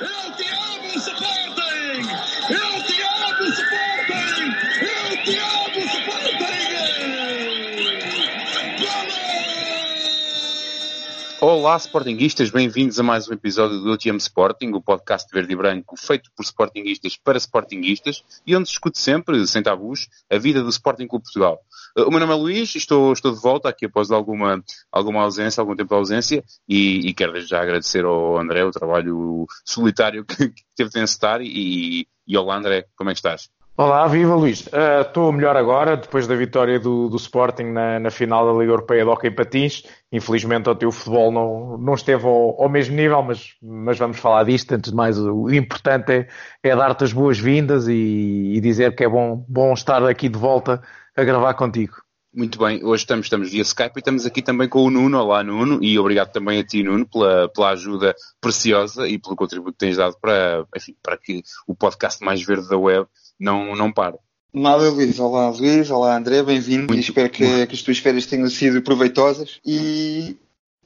Eu te Olá, Sportinguistas, bem-vindos a mais um episódio do Amo Sporting, o podcast verde e branco feito por Sportinguistas para Sportinguistas e onde discute sempre, sem tabus, a vida do Sporting Clube Portugal. Uh, O meu nome é Luís, estou, estou de volta aqui após alguma, alguma ausência, algum tempo de ausência e, e quero já agradecer ao André o trabalho solitário que, que teve de encetar e, e olá André, como é que estás? Olá, viva Luís. Uh, Estou melhor agora, depois da vitória do, do Sporting na, na final da Liga Europeia de Hockey Patins. Infelizmente o teu futebol não, não esteve ao, ao mesmo nível, mas, mas vamos falar disto. Antes de mais, o importante é, é dar-te as boas-vindas e, e dizer que é bom, bom estar aqui de volta a gravar contigo. Muito bem, hoje estamos, estamos via Skype e estamos aqui também com o Nuno. Olá, Nuno, e obrigado também a ti, Nuno, pela, pela ajuda preciosa e pelo contributo que tens dado para, enfim, para que o podcast mais verde da web não, não pare. Nada, Luís. Olá, Luís. Olá, André. Bem-vindo. E espero que, que as tuas férias tenham sido proveitosas e,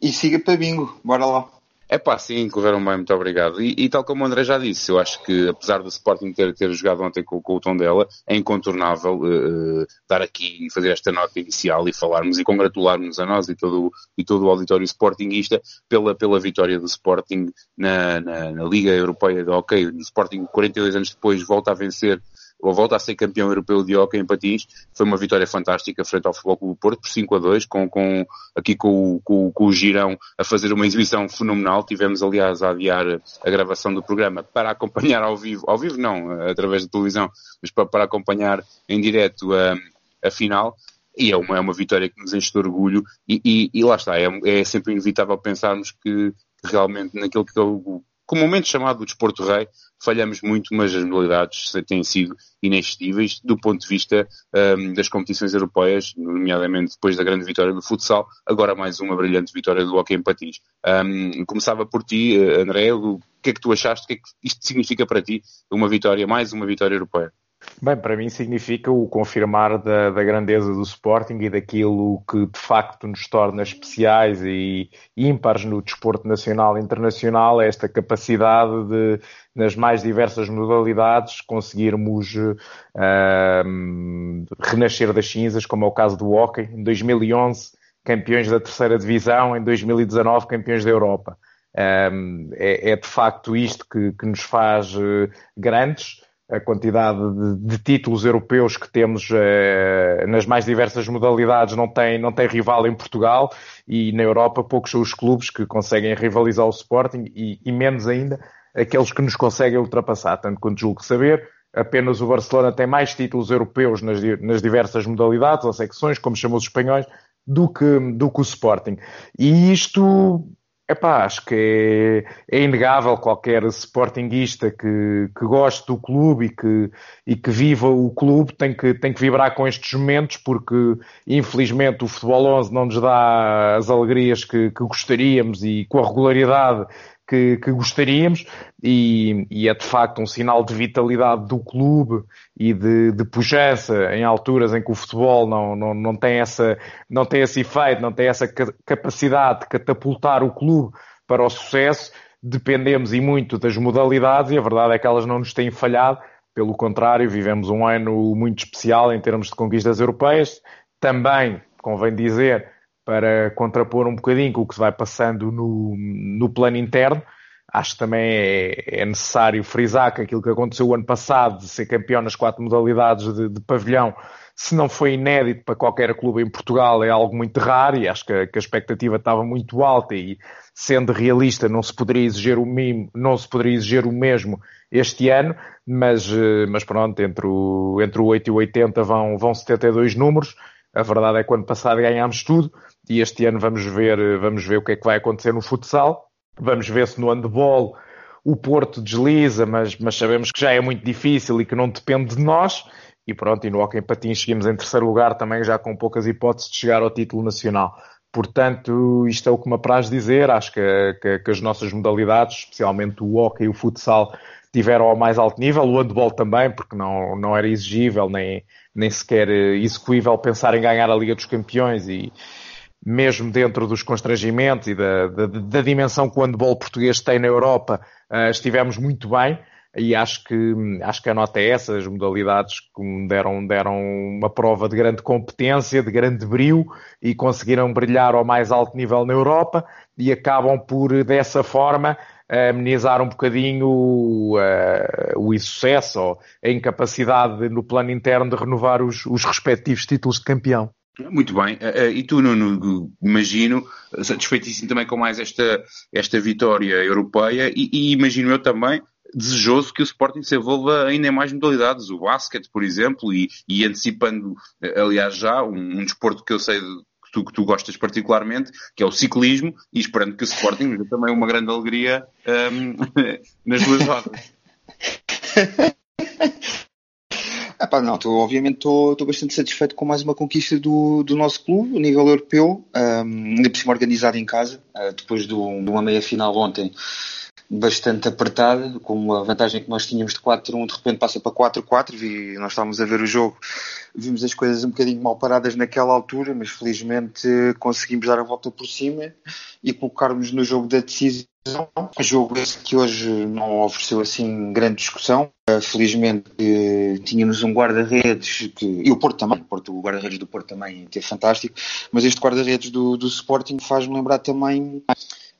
e siga para bingo. Bora lá. É pá, sim, correram bem, muito obrigado. E, e, tal como o André já disse, eu acho que apesar do Sporting ter, ter jogado ontem com, com o tom dela, é incontornável uh, dar aqui, fazer esta nota inicial e falarmos e congratularmos a nós e todo, e todo o auditório Sportingista pela, pela vitória do Sporting na, na, na Liga Europeia de Hockey. O Sporting, 42 anos depois, volta a vencer ou volta a ser campeão europeu de hockey em patins, foi uma vitória fantástica frente ao Futebol Clube do Porto, por 5 a 2, com, com, aqui com, com, com o Girão a fazer uma exibição fenomenal. Tivemos, aliás, a adiar a gravação do programa para acompanhar ao vivo, ao vivo não, através da televisão, mas para, para acompanhar em direto a, a final. E é uma, é uma vitória que nos enche de orgulho e, e, e lá está, é, é sempre inevitável pensarmos que, realmente naquilo que é o comumente chamado o desporto rei, falhamos muito, mas as modalidades têm sido inexcedíveis do ponto de vista um, das competições europeias, nomeadamente depois da grande vitória do futsal, agora mais uma brilhante vitória do hockey em patins. Um, começava por ti, André, o que é que tu achaste, o que é que isto significa para ti, uma vitória, mais uma vitória europeia? Bem, para mim significa o confirmar da, da, grandeza do Sporting e daquilo que de facto nos torna especiais e ímpares no desporto nacional e internacional, é esta capacidade de, nas mais diversas modalidades, conseguirmos uh, renascer das cinzas, como é o caso do hockey. Em 2011, campeões da terceira divisão, em 2019, campeões da Europa. Um, é, é, de facto isto que, que nos faz uh, grandes a quantidade de, de, títulos europeus que temos eh, nas mais diversas modalidades não tem, não tem rival em Portugal e na Europa poucos são os clubes que conseguem rivalizar o Sporting e, e menos ainda aqueles que nos conseguem ultrapassar, tanto quanto julgo saber. Apenas o Barcelona tem mais títulos europeus nas, nas diversas modalidades ou secções, como chamam os espanhóis, do que, do que o Sporting. E isto Epá, acho que é, é inegável qualquer sportinguista que, que goste do clube e que, e que viva o clube tem que, tem que vibrar com estes momentos porque infelizmente o futebol 11 não nos dá as alegrias que, que gostaríamos e com a regularidade que, que gostaríamos e, e, é de facto um sinal de vitalidade do clube e de, de pujança em alturas em que o futebol não, não, não, tem essa, não tem esse efeito, não tem essa capacidade de catapultar o clube para o sucesso. Dependemos e muito das modalidades e a verdade é que elas não nos têm falhado. Pelo contrário, vivemos um ano muito especial em termos de conquistas europeias. Também, convém dizer, para contrapor um bocadinho com o que se vai passando no, no plano interno. Acho que também é, é, necessário frisar que aquilo que aconteceu o ano passado, de ser campeão nas quatro modalidades de, de, pavilhão, se não foi inédito para qualquer clube em Portugal, é algo muito raro e acho que, que a expectativa estava muito alta e, sendo realista, não se poderia exigir o não se poderia exigir o mesmo este ano, mas, eh, mas pronto, entre o, entre o 8 e o 80 vão, vão 72 números. A verdade é que o ano passado ganhámos tudo e este ano vamos ver, vamos ver o que é que vai acontecer no futsal. Vamos ver se no handball o Porto desliza, mas, mas sabemos que já é muito difícil e que não depende de nós. E pronto, e no Hockey Patins seguimos em terceiro lugar também já com poucas hipóteses de chegar ao título nacional. Portanto, isto é o que me apraz dizer. Acho que, que, que as nossas modalidades, especialmente o hockey e o futsal, tiveram ao mais alto nível. O handball também, porque não, não era exigível nem, nem sequer execuível pensar em ganhar a Liga dos Campeões e, mesmo dentro dos constrangimentos e da, da, da dimensão que o handball português tem na Europa, uh, estivemos muito bem e acho que, acho que a nota é essa, as modalidades que deram, deram uma prova de grande competência, de grande brilho e conseguiram brilhar ao mais alto nível na Europa e acabam por, dessa forma, amenizar um bocadinho uh, o insucesso ou a incapacidade no plano interno de renovar os, os respectivos títulos de campeão. Muito bem. Eh, eh, e tu, Nuno, imagino, satisfeitíssimo também com mais esta, esta vitória europeia e, e imagino eu também desejoso que o Sporting se envolva ainda em mais modalidades, o basquete, por exemplo, e, e antecipando, aliás, já um, um, desporto que eu sei que tu, que tu gostas particularmente, que é o ciclismo, e esperando que o Sporting dê também uma grande alegria um, nas duas rodas. Epá, não, tô, obviamente estou bastante satisfeito com mais uma conquista do, do nosso clube, a nível europeu, um, ainda por cima organizado em casa, uh, depois de uma meia final ontem bastante apertada, com a vantagem que nós tínhamos de 4-1, de repente passa para 4-4, e nós estávamos a ver o jogo, vimos as coisas um bocadinho mal paradas naquela altura, mas felizmente conseguimos dar a volta por cima e colocarmos no jogo da decisão, jogo esse que hoje não ofereceu assim grande discussão, uh, felizmente tínhamos um guarda-redes, e o Porto também, o, Porto, o guarda-redes do Porto também é fantástico, mas este guarda-redes do, do Sporting faz-me lembrar também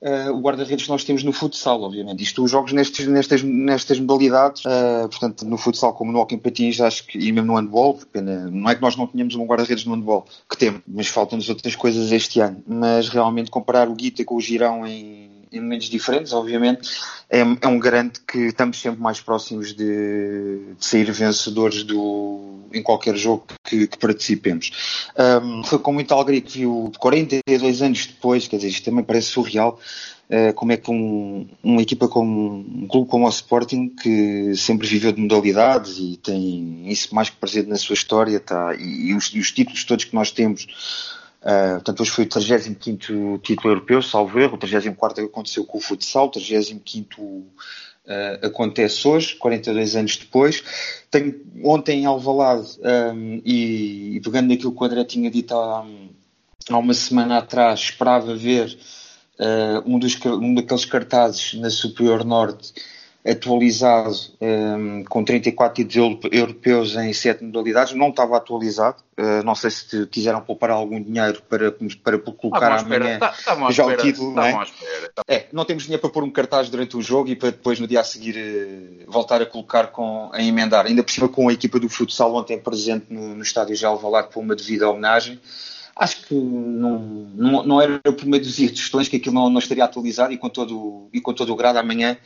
uh, o guarda-redes que nós temos no futsal, obviamente. Isto, os jogos nestes, nestas, nestas modalidades, uh, portanto, no futsal como no hockey patins, acho que, e mesmo no handball, pena, não é que nós não tenhamos um guarda-redes no handball, que temos, mas faltam-nos outras coisas este ano. Mas realmente comparar o Guita com o Girão em em momentos diferentes, obviamente, é, é, um garante que estamos sempre mais próximos de, de sair vencedores do, em qualquer jogo que, que participemos. Um, foi com muita alegria que viu 42 anos depois, quer dizer, isto também parece surreal, uh, como é que um, uma equipa como um clube como o Sporting, que sempre viveu de modalidades e tem isso mais que presente na sua história, tá, e, e, os, e os títulos todos que nós temos Uh, portanto, hoje foi o 35 título europeu, salvo erro, o 34 aconteceu com o futsal, o 35 uh, acontece hoje, 42 anos depois. Tenho, ontem em Alvalade, um, e, e, pegando naquilo que o André tinha dito há, há uma semana atrás, esperava ver uh, um, dos, um daqueles cartazes na Superior Norte atualizado um, com 34 títulos europeus em 7 modalidades, não estava atualizado. Uh, não sei se quiseram poupar algum dinheiro para, para colocar amanhã tá, tá já o título. Tá não, é? É? não temos dinheiro para pôr um cartaz durante o jogo e para depois no dia a seguir uh, voltar a colocar com, a emendar. Ainda por cima com a equipa do futsal ontem presente no, no estádio de Alvalade por uma devida homenagem acho que não, não, não era por meio dos questões que aquilo não, não, estaria atualizado e com todo, e com todo o grado amanhã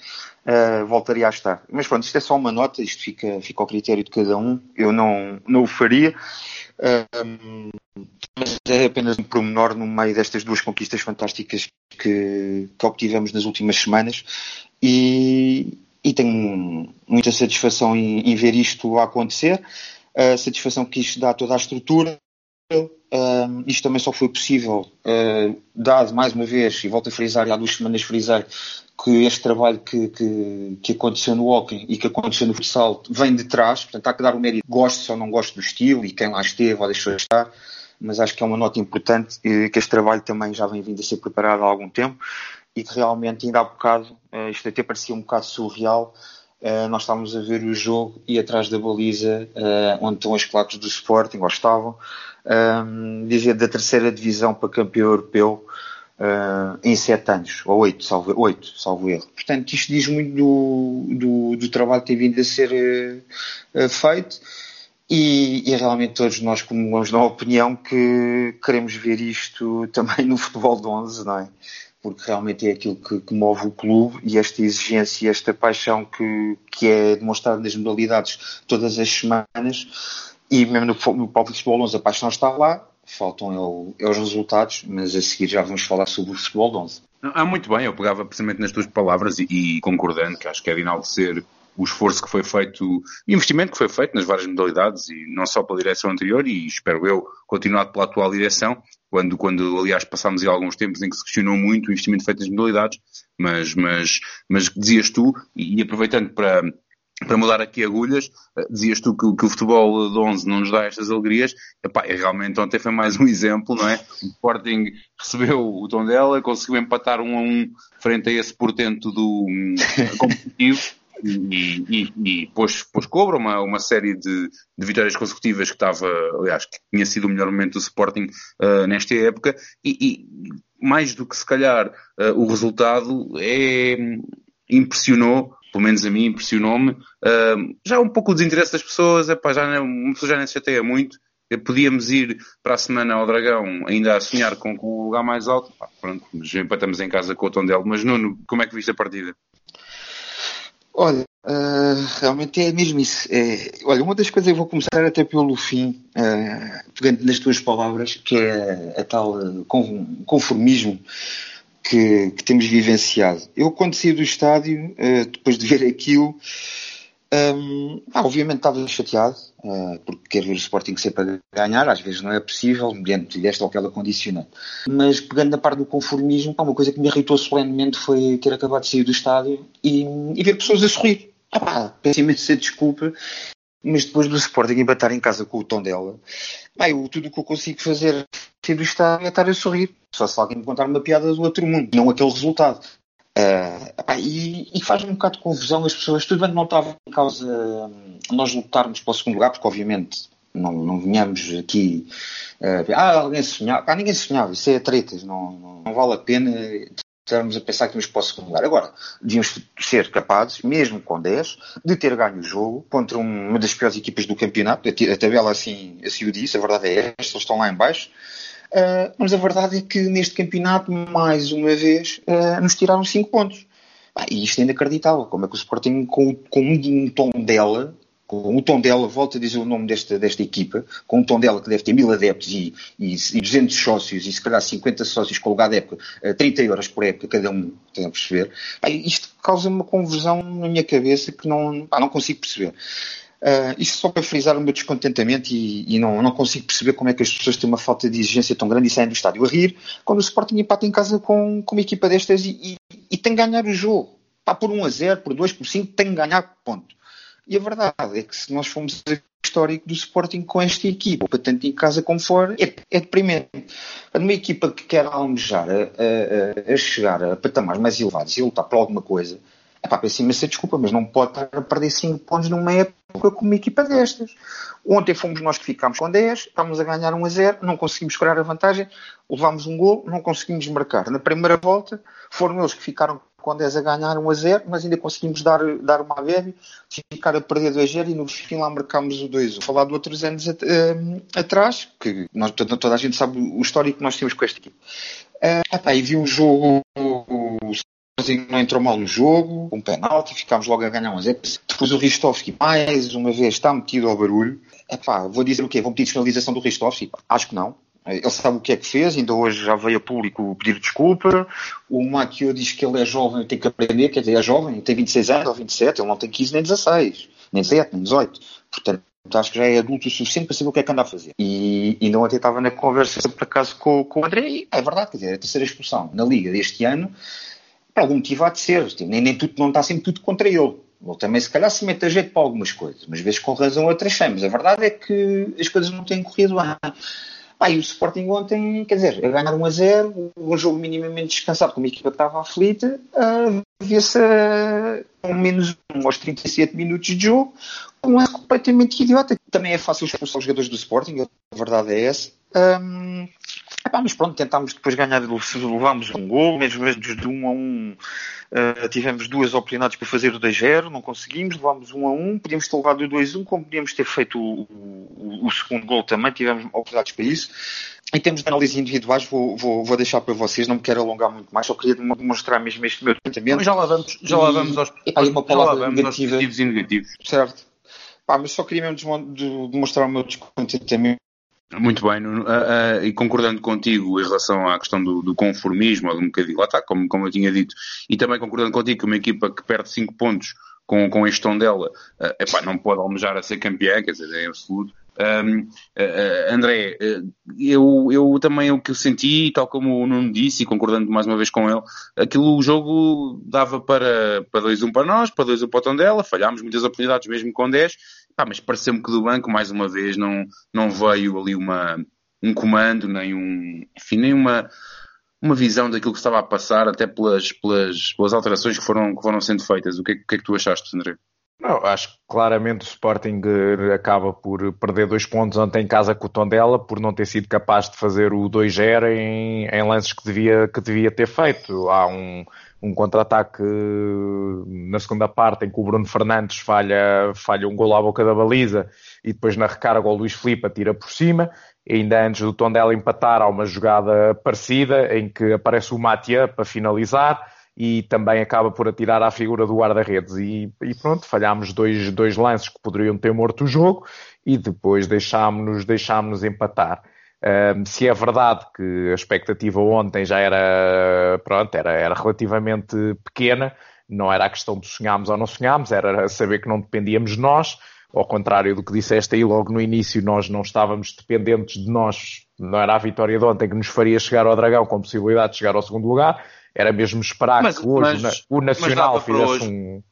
uh, voltaria a estar. Mas pronto, isto é só uma nota, isto fica, fica ao critério de cada um, eu não, não o faria. Uh, mas é apenas um promenor no meio destas duas conquistas fantásticas que, que obtivemos nas últimas semanas e, e tenho muita satisfação em, em ver isto acontecer, a satisfação que isto dá a toda a estrutura, Isto também só foi possível, uh, dado mais uma vez, e volto a frisar, e há duas semanas frisar, que este trabalho que, que, que, aconteceu no hockey e que aconteceu no futsal vem de trás, portanto há que dar o mérito, gosto ou não gosto do estilo e quem lá esteve ou deixou de estar, mas acho que é uma nota importante e que este trabalho também já vem vindo a ser preparado há algum tempo e que realmente ainda há bocado, uh, isto até parecia um bocado surreal, Uh, nós estávamos a ver o jogo e atrás da baliza, uh, onde estão as placas do Sporting, ou estavam, um, dizia da terceira divisão para campeão europeu uh, em sete anos, ou oito, salvo, oito, salvo erro. Portanto, isto diz muito do, do, do trabalho que tem vindo a ser feito e, e, realmente todos nós comungamos na opinião que queremos ver isto também no futebol de 11, não é? Porque realmente é aquilo que, que move o clube e esta exigência esta paixão que, que é demonstrada nas modalidades todas as semanas e mesmo no, no próprio futebol 11 a paixão está lá, faltam é os resultados, mas a seguir já vamos falar sobre o futebol 11. Ah, muito bem, eu pegava precisamente nas tuas palavras e, e concordando que acho que é de enaltecer o esforço que foi feito, o investimento que foi feito nas várias modalidades e não só pela direção anterior e espero eu continuado pela atual direção, quando, quando aliás passámos em alguns tempos em que se questionou muito o investimento feito nas modalidades, mas, mas, mas dizias tu, e aproveitando para, para mudar aqui agulhas, eh, dizias tu que, que, o futebol de 11 não nos dá estas alegrias, Epá, e realmente ontem foi mais um exemplo, não é? O Sporting recebeu o tom dela, conseguiu empatar um a um frente a esse portento do um, competitivo, e, e, e pôs, pôs cobra uma, uma série de, de vitórias consecutivas que estava, aliás, que tinha sido o melhor momento do Sporting uh, nesta época, e, e, mais do que se calhar uh, o resultado é, impressionou pelo menos a mim impressionou-me. Uh, já um pouco o desinteresse das pessoas, epá, já não, uma pessoa já nem se chateia muito. Podíamos ir para a semana ao Dragão ainda a sonhar com, com o lugar mais alto. Pronto, mas empatamos em casa com o Tondelo. Mas Nuno, como é que viste a partida? Olha, uh, realmente é mesmo isso. É, olha, uma das coisas eu vou começar até pelo fim, uh, pegando nas tuas palavras, que é a tal uh, conformismo que, que, temos vivenciado. Eu, quando saí do estádio, uh, depois de ver aquilo, um, ah, obviamente estava chateado, uh, porque quero ver o Sporting sempre a ganhar, às vezes não é possível, mediante esta ou aquela condicionante. Mas pegando na parte do conformismo, pá, uma coisa que me irritou solenemente foi ter acabado de sair do estádio e, e ver pessoas a sorrir. Ah, pá, peço imensa desculpa, mas depois do Sporting empatar em casa com o tom dela, pá, eu, tudo o que eu consigo fazer sair do estádio é estar a sorrir. Só se alguém me contar uma piada do outro mundo, não aquele resultado. Uh, e, e faz um bocado de confusão as pessoas. Tudo bem que não estava em causa hum, nós lutarmos para o segundo lugar, porque obviamente não, não vinhamos aqui. Uh, ah, alguém sonhava. Ah, ninguém sonhava, isso é tretas, não, não, não vale a pena estarmos a pensar que para o segundo lugar. Agora, devíamos ser capazes, mesmo com 10, de ter ganho o jogo contra uma das piores equipas do campeonato. A tabela assim, assim o disse, a verdade é esta, eles estão lá em baixo. Uh, mas a verdade é que neste campeonato, mais uma vez, uh, nos tiraram 5 pontos. Ah, e isto é inacreditável. Como é que o Sporting, com, com um tom dela, com o tom dela, volta a dizer o nome desta, desta equipa, com o tom dela que deve ter mil adeptos e, e, e 200 sócios e se calhar 50 sócios com lugar de época, 30 euros por época cada um, tem a perceber. Ah, isto causa uma conversão na minha cabeça que não, ah, não consigo perceber. Uh, isto só para frisar o meu descontentamento e, e não, não, consigo perceber como é que as pessoas têm uma falta de exigência tão grande e saem do estádio a rir quando o Sporting empata em casa com, com uma equipa destas e, e, e tem que ganhar o jogo. Pá, por 1 a 0, por 2, por 5, tem que ganhar ponto. E a verdade é que se nós formos histórico do Sporting com esta equipa, tanto em casa como fora, é, é deprimente. Uma equipa que quer almejar a, a, a chegar a patamares mais elevados e lutar por alguma coisa, é pá, peço imensa desculpa, mas não pode estar a perder 5 pontos numa época com uma equipa destas. Ontem fomos nós que ficámos com 10, estávamos a ganhar 1 a 0, não conseguimos curar a vantagem, levámos um gol, não conseguimos marcar. Na primeira volta foram eles que ficaram com 10 a ganhar 1 a 0, mas ainda conseguimos dar, dar uma bebe, ficar a perder 2 a 0 e no fim lá marcámos o 2 Falar de outros anos at uh, atrás, que nós, toda, toda, a gente sabe o histórico que nós temos com esta equipe. Uh, epá, e vi um jogo não entrou mal no jogo, um penalti, ficámos logo a ganhar um zero. Depois o Ristovski, mais uma vez, está metido ao barulho. Epá, vou dizer o quê? Vão pedir despenalização do Ristovski? Acho que não. Ele sabe o que é que fez, ainda hoje já veio a público pedir desculpa. O Maquio diz que ele é jovem, tem que aprender, quer dizer, é jovem, tem 26 anos ou 27, ele não tem 15 nem 16, nem 17, nem 18. Portanto, acho que já é adulto o suficiente para saber o que é que anda a fazer. E, e não até estava na conversa, por acaso, com, com o André, e é verdade, quer dizer, é a terceira expulsão na Liga deste ano por algum motivo há de ser. Nem, nem tudo, não está sempre tudo contra ele. Ele também, se calhar, se mete a jeito para algumas coisas, mas vezes com razão outras sem. Mas a verdade é que as coisas não têm corrido bem. Ah, e o Sporting ontem, quer dizer, a ganhar 1 a 0, um jogo minimamente descansado com uma equipa que estava aflita, uh, via-se com menos um aos 37 minutos de jogo, um é completamente idiota. Também é fácil expulsar os jogadores do Sporting, a verdade é essa. Um, Epá, mas pronto, tentámos depois ganhar, levámos um gol, mesmo de um a um uh, tivemos duas oportunidades para fazer o 2-0, não conseguimos, levámos um a um, podíamos ter levado o 2-1, como podíamos ter feito o, o, o, segundo gol também, tivemos oportunidades para isso. Em termos de análise individuais, vou, vou, vou deixar para vocês, não me quero alongar muito mais, só queria demonstrar mesmo este meu pensamento. Já lá vamos, já lá vamos aos, e, aos, uma palavra já negativa. positivos e negativos. Certo. Pá, mas só queria mesmo demonstrar o meu descontentamento muito bem, uh, uh, e concordando contigo em relação à questão do, do conformismo, um bocadinho, lá está, como, como eu tinha dito, e também concordando contigo que uma equipa que perde 5 pontos com, com este tom dela, uh, epá, não pode almejar a ser campeã, quer dizer, é absoluto. Um, uh, André, eu, eu também o que eu senti, tal como o Nuno disse, e concordando mais uma vez com ele, aquilo o jogo dava para, para 2-1 para nós, para 2-1 para o Tondela, falhámos muitas oportunidades mesmo com 10, pá, mas pareceu-me que do banco, mais uma vez, não, não veio ali uma, um comando, nem um, enfim, nem uma, uma visão daquilo que estava a passar, até pelas, pelas, pelas alterações que foram, que foram sendo feitas. O que, é, o que é que tu achaste, André? Não, acho que claramente o Sporting eh, acaba por perder dois pontos ontem em casa com o Tondela por não ter sido capaz de fazer o 2-0 em, em, lances que devia, que devia ter feito. Há um, um contra-ataque na segunda parte em que o Bruno Fernandes falha, falha um gol à boca da baliza e depois na recarga o Luís Filipe atira por cima. E ainda antes do Tondela empatar há uma jogada parecida em que aparece o Matia para finalizar e também acaba por atirar à figura do guarda-redes. E, e, pronto, falhámos dois, dois lances que poderiam ter morto o jogo e depois deixámos-nos deixámos empatar. Um, se é verdade que a expectativa ontem já era, pronto, era, era relativamente pequena, não era a questão de sonharmos ou não sonharmos, era saber que não dependíamos de nós, ao contrário do que disseste aí logo no início, nós não estávamos dependentes de nós, não era a vitória de ontem que nos faria chegar ao Dragão com possibilidade de chegar ao segundo lugar, era mesmo esperar mas, que hoje mas, o Nacional fizesse um.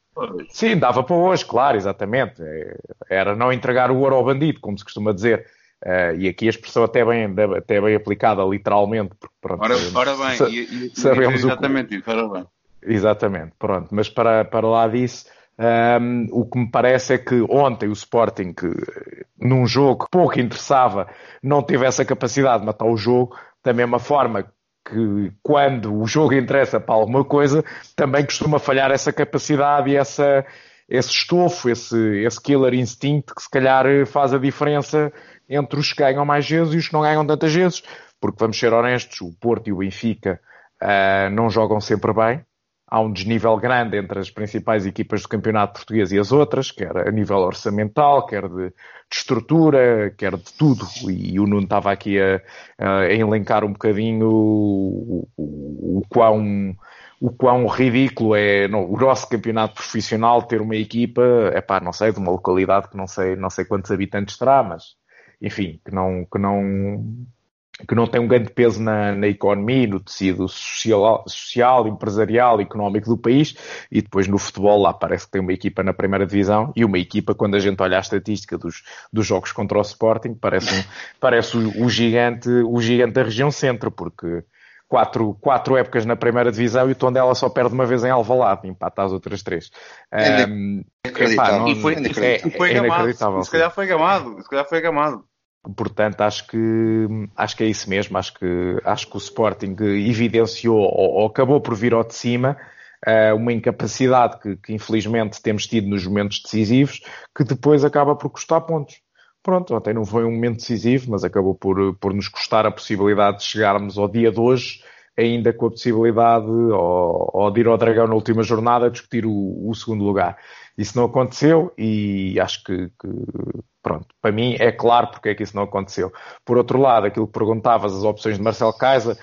Sim, dava para hoje, claro, exatamente. É, era não entregar o ouro ao bandido, como se costuma dizer. Uh, e aqui a expressão até bem, até bem aplicada, literalmente. Porque, pronto, ora, ora bem, sa e, e, sabemos exatamente o que... isso, ora bem. Exatamente, pronto. Mas para, para lá disso, um, ehm, o que me parece é que ontem o Sporting, que num jogo que pouco interessava, não teve essa capacidade de matar o jogo, da mesma forma que quando o jogo interessa para alguma coisa, também costuma falhar essa capacidade e essa, esse estofo, esse, esse killer instinct que se calhar faz a diferença entre os que ganham mais vezes e os que não ganham tantas vezes. Porque vamos ser honestos, o Porto e o Benfica uh, não jogam sempre bem há um desnível grande entre as principais equipas do campeonato português e as outras, quer a nível orçamental, quer de, de estrutura, quer de tudo. E o Nuno estava aqui a, a elencar um bocadinho o, o, o, quão, o quão ridículo é no, o nosso campeonato profissional ter uma equipa, é pá, não sei, de uma localidade que não sei, não sei quantos habitantes terá, mas enfim, que não, que não, que não tem um grande peso na, na economia, no tecido social, social, empresarial, económico do país, e depois no futebol lá parece que tem uma equipa na primeira divisão, e uma equipa, quando a gente olha a estatística dos, dos jogos contra o Sporting, parece, um, parece o, o, gigante, o gigante da região centro, porque quatro, quatro épocas na primeira divisão e o Tondela só perde uma vez em Alvalade, empata as outras três. É um, não, e foi, é, foi, é, gamado, se calhar foi gamado, se calhar foi gamado. Portanto, acho que, acho que é isso mesmo. Acho que, acho que o Sporting evidenciou ou, ou acabou por vir ao de cima uh, uma incapacidade que, que, infelizmente temos tido nos momentos decisivos, que depois acaba por custar pontos. Pronto, ontem não foi um momento decisivo, mas acabou por, por nos custar a possibilidade de chegarmos ao dia de hoje, ainda com a possibilidade ou, ou de ir ao Dragão na última jornada discutir o, o segundo lugar. Isso não aconteceu e acho que, que Pronto, para mim é claro porque é que isso não aconteceu. Por outro lado, aquilo que perguntavas, as opções de Marcelo Kaiser,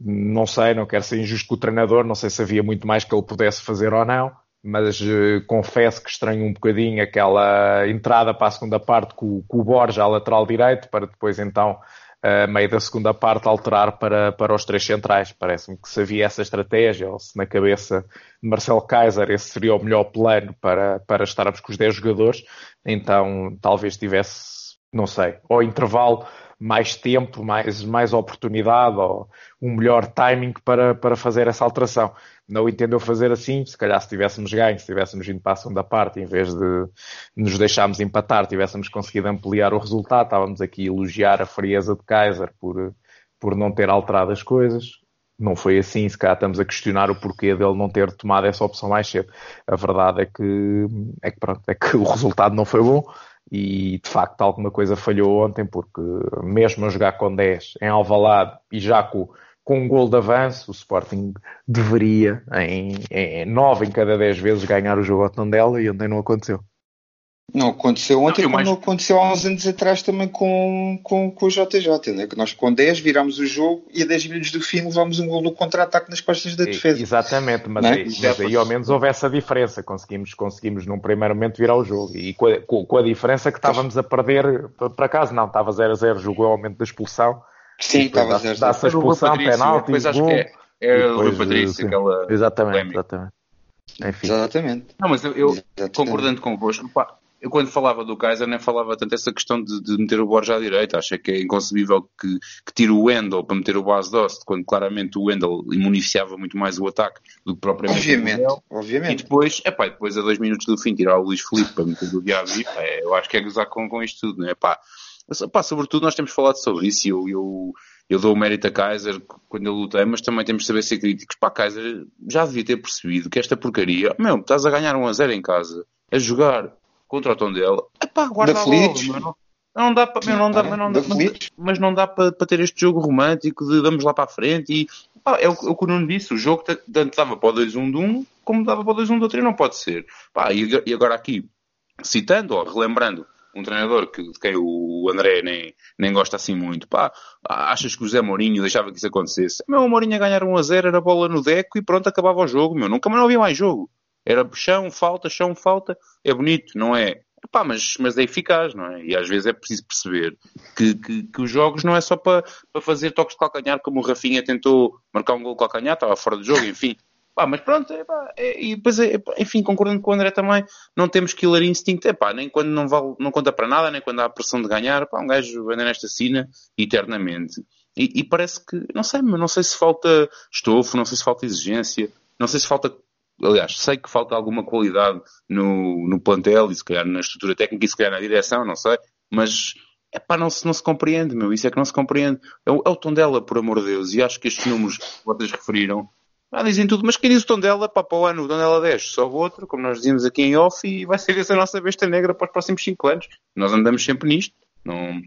não sei, não quero ser injusto com o treinador, não sei se havia muito mais que ele pudesse fazer ou não, mas uh, confesso que estranho um bocadinho aquela entrada para a segunda parte com, com o Borja à lateral direito, para depois então a meio da segunda parte, alterar para, para os três centrais. Parece-me que se havia essa estratégia, ou se na cabeça de Marcelo Kaiser esse seria o melhor plano para, para estarmos com os 10 jogadores, então talvez tivesse, não sei, ao intervalo mais tempo, mais, mais oportunidade ou um melhor timing para, para fazer essa alteração. Não entendeu fazer assim, se calhar se tivéssemos ganho, se tivéssemos ido para a segunda parte, em vez de nos deixarmos empatar, tivéssemos conseguido ampliar o resultado, estávamos aqui a elogiar a frieza de Kaiser por, por não ter alterado as coisas. Não foi assim, se calhar estamos a questionar o porquê dele não ter tomado essa opção mais cedo. A verdade é que, é que, pronto, é que o resultado não foi bom e de facto alguma coisa falhou ontem porque mesmo a jogar com 10 em Alvalade e já com, com um gol de avanço, o Sporting deveria em, em 9 em cada 10 vezes ganhar o jogo ao Tondela e ontem não aconteceu. Não aconteceu ontem, não, como mais... não aconteceu há uns anos atrás também com, com, com o JJ, né? que nós com 10 virámos o jogo e a 10 minutos do fim levámos um gol no contra-ataque nas costas da defesa. Exatamente, mas, é? aí, mas aí ao menos houve essa diferença, conseguimos, conseguimos num primeiro momento virar o jogo e com a, com, a diferença que estávamos a perder para casa, não, estava 0-0, jogou o aumento da expulsão. Sim, estava 0-0. Dá-se a expulsão, penalti, depois acho que é, é o Patrício, aquela... Exatamente, exatamente. Enfim. Exatamente. Não, mas eu, eu concordando convosco, pá, eu quando falava do Kaiser nem falava tanto essa questão de, de meter o Borja à direita. Acho que é inconcebível que, que tire o Wendel para meter o Bas Dost, quando claramente o Wendel imuniciava muito mais o ataque do que propriamente obviamente, o Obviamente. E depois, epá, depois a dois minutos do fim tirar o Luís Felipe para meter o Diaby, é, eu acho que é gozar com, com isto tudo, não é? Pá, pá, sobretudo nós temos falado sobre isso e eu, eu, eu dou o mérito a Kaiser quando ele lutei, mas também temos de saber ser críticos. Pá, Kaiser já devia ter percebido que esta porcaria, meu, estás a ganhar um a 0 em casa, a jogar contra o Tondela, epá, guarda a bola, não, não dá para, não dá, não mas não dá para, para ter este jogo romântico de vamos lá para a frente e pá, é o, é o que o Nuno disse, o jogo tanto dava para o 2-1 de um como dava para o 2-1 do outro não pode ser. Pá, e, e agora aqui, citando ou relembrando um treinador que, de quem o André nem, nem gosta assim muito. Pá, achas que o Zé Mourinho deixava que isso acontecesse? Meu, o Mourinho a ganhar 1 a 0 era bola no deco e pronto, acabava o jogo. Meu, nunca mais não havia mais jogo. Era chão, falta, chão, falta. É bonito, não é? Pá, mas, mas é eficaz, não é? E às vezes é preciso perceber que, que, que os jogos não é só para, para fazer toques de calcanhar, como o Rafinha tentou marcar um gol de calcanhar, estava fora do jogo, enfim. Pá, mas pronto, é, pá, é, e depois, é, enfim, concordando com o André também, não temos killer instinct, é pá, nem quando não, vale, não conta para nada, nem quando há pressão de ganhar, pá, um gajo anda nesta cena eternamente. E, e, parece que, não sei, não sei se falta estofo, não sei se falta exigência, não sei se falta aliás, sei que falta alguma qualidade no, no plantel e se calhar na estrutura técnica e se calhar na direção, não sei, mas é pá, não se, não se compreende, meu, isso é que não se compreende. É o, é o tom dela, por amor de Deus, e acho que estes números que vocês referiram, ah, dizem tudo, mas quem diz o tom dela, pá, para o ano, o tom dela 10, só o outro, como nós dizíamos aqui em off, e vai ser essa nossa besta negra para os próximos 5 anos. Nós andamos sempre nisto. Não...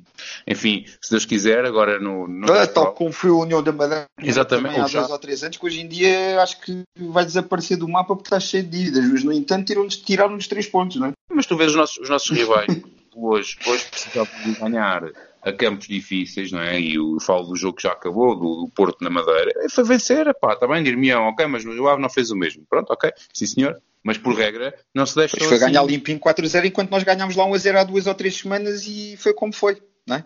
Enfim, se Deus quiser, agora no. no é, tal como foi a União da Madeira Exatamente, há dois ou três anos, que hoje em dia acho que vai desaparecer do mapa porque está cheio de dívidas, mas no entanto tiraram-nos tiraram três pontos, não é? Mas tu vês os nossos, os nossos rivais hoje, hoje precisavam de ganhar a campos difíceis, não é? E eu falo do jogo que já acabou, do, do Porto na Madeira, e foi vencer, pá, também tá dir-me, ok, mas o Ave não fez o mesmo. Pronto, ok, sim senhor, mas por regra não se deixa. Pois foi assim. ganhar limpinho 4-0 enquanto nós ganhámos lá 1-0 há duas ou três semanas e foi como foi, não é?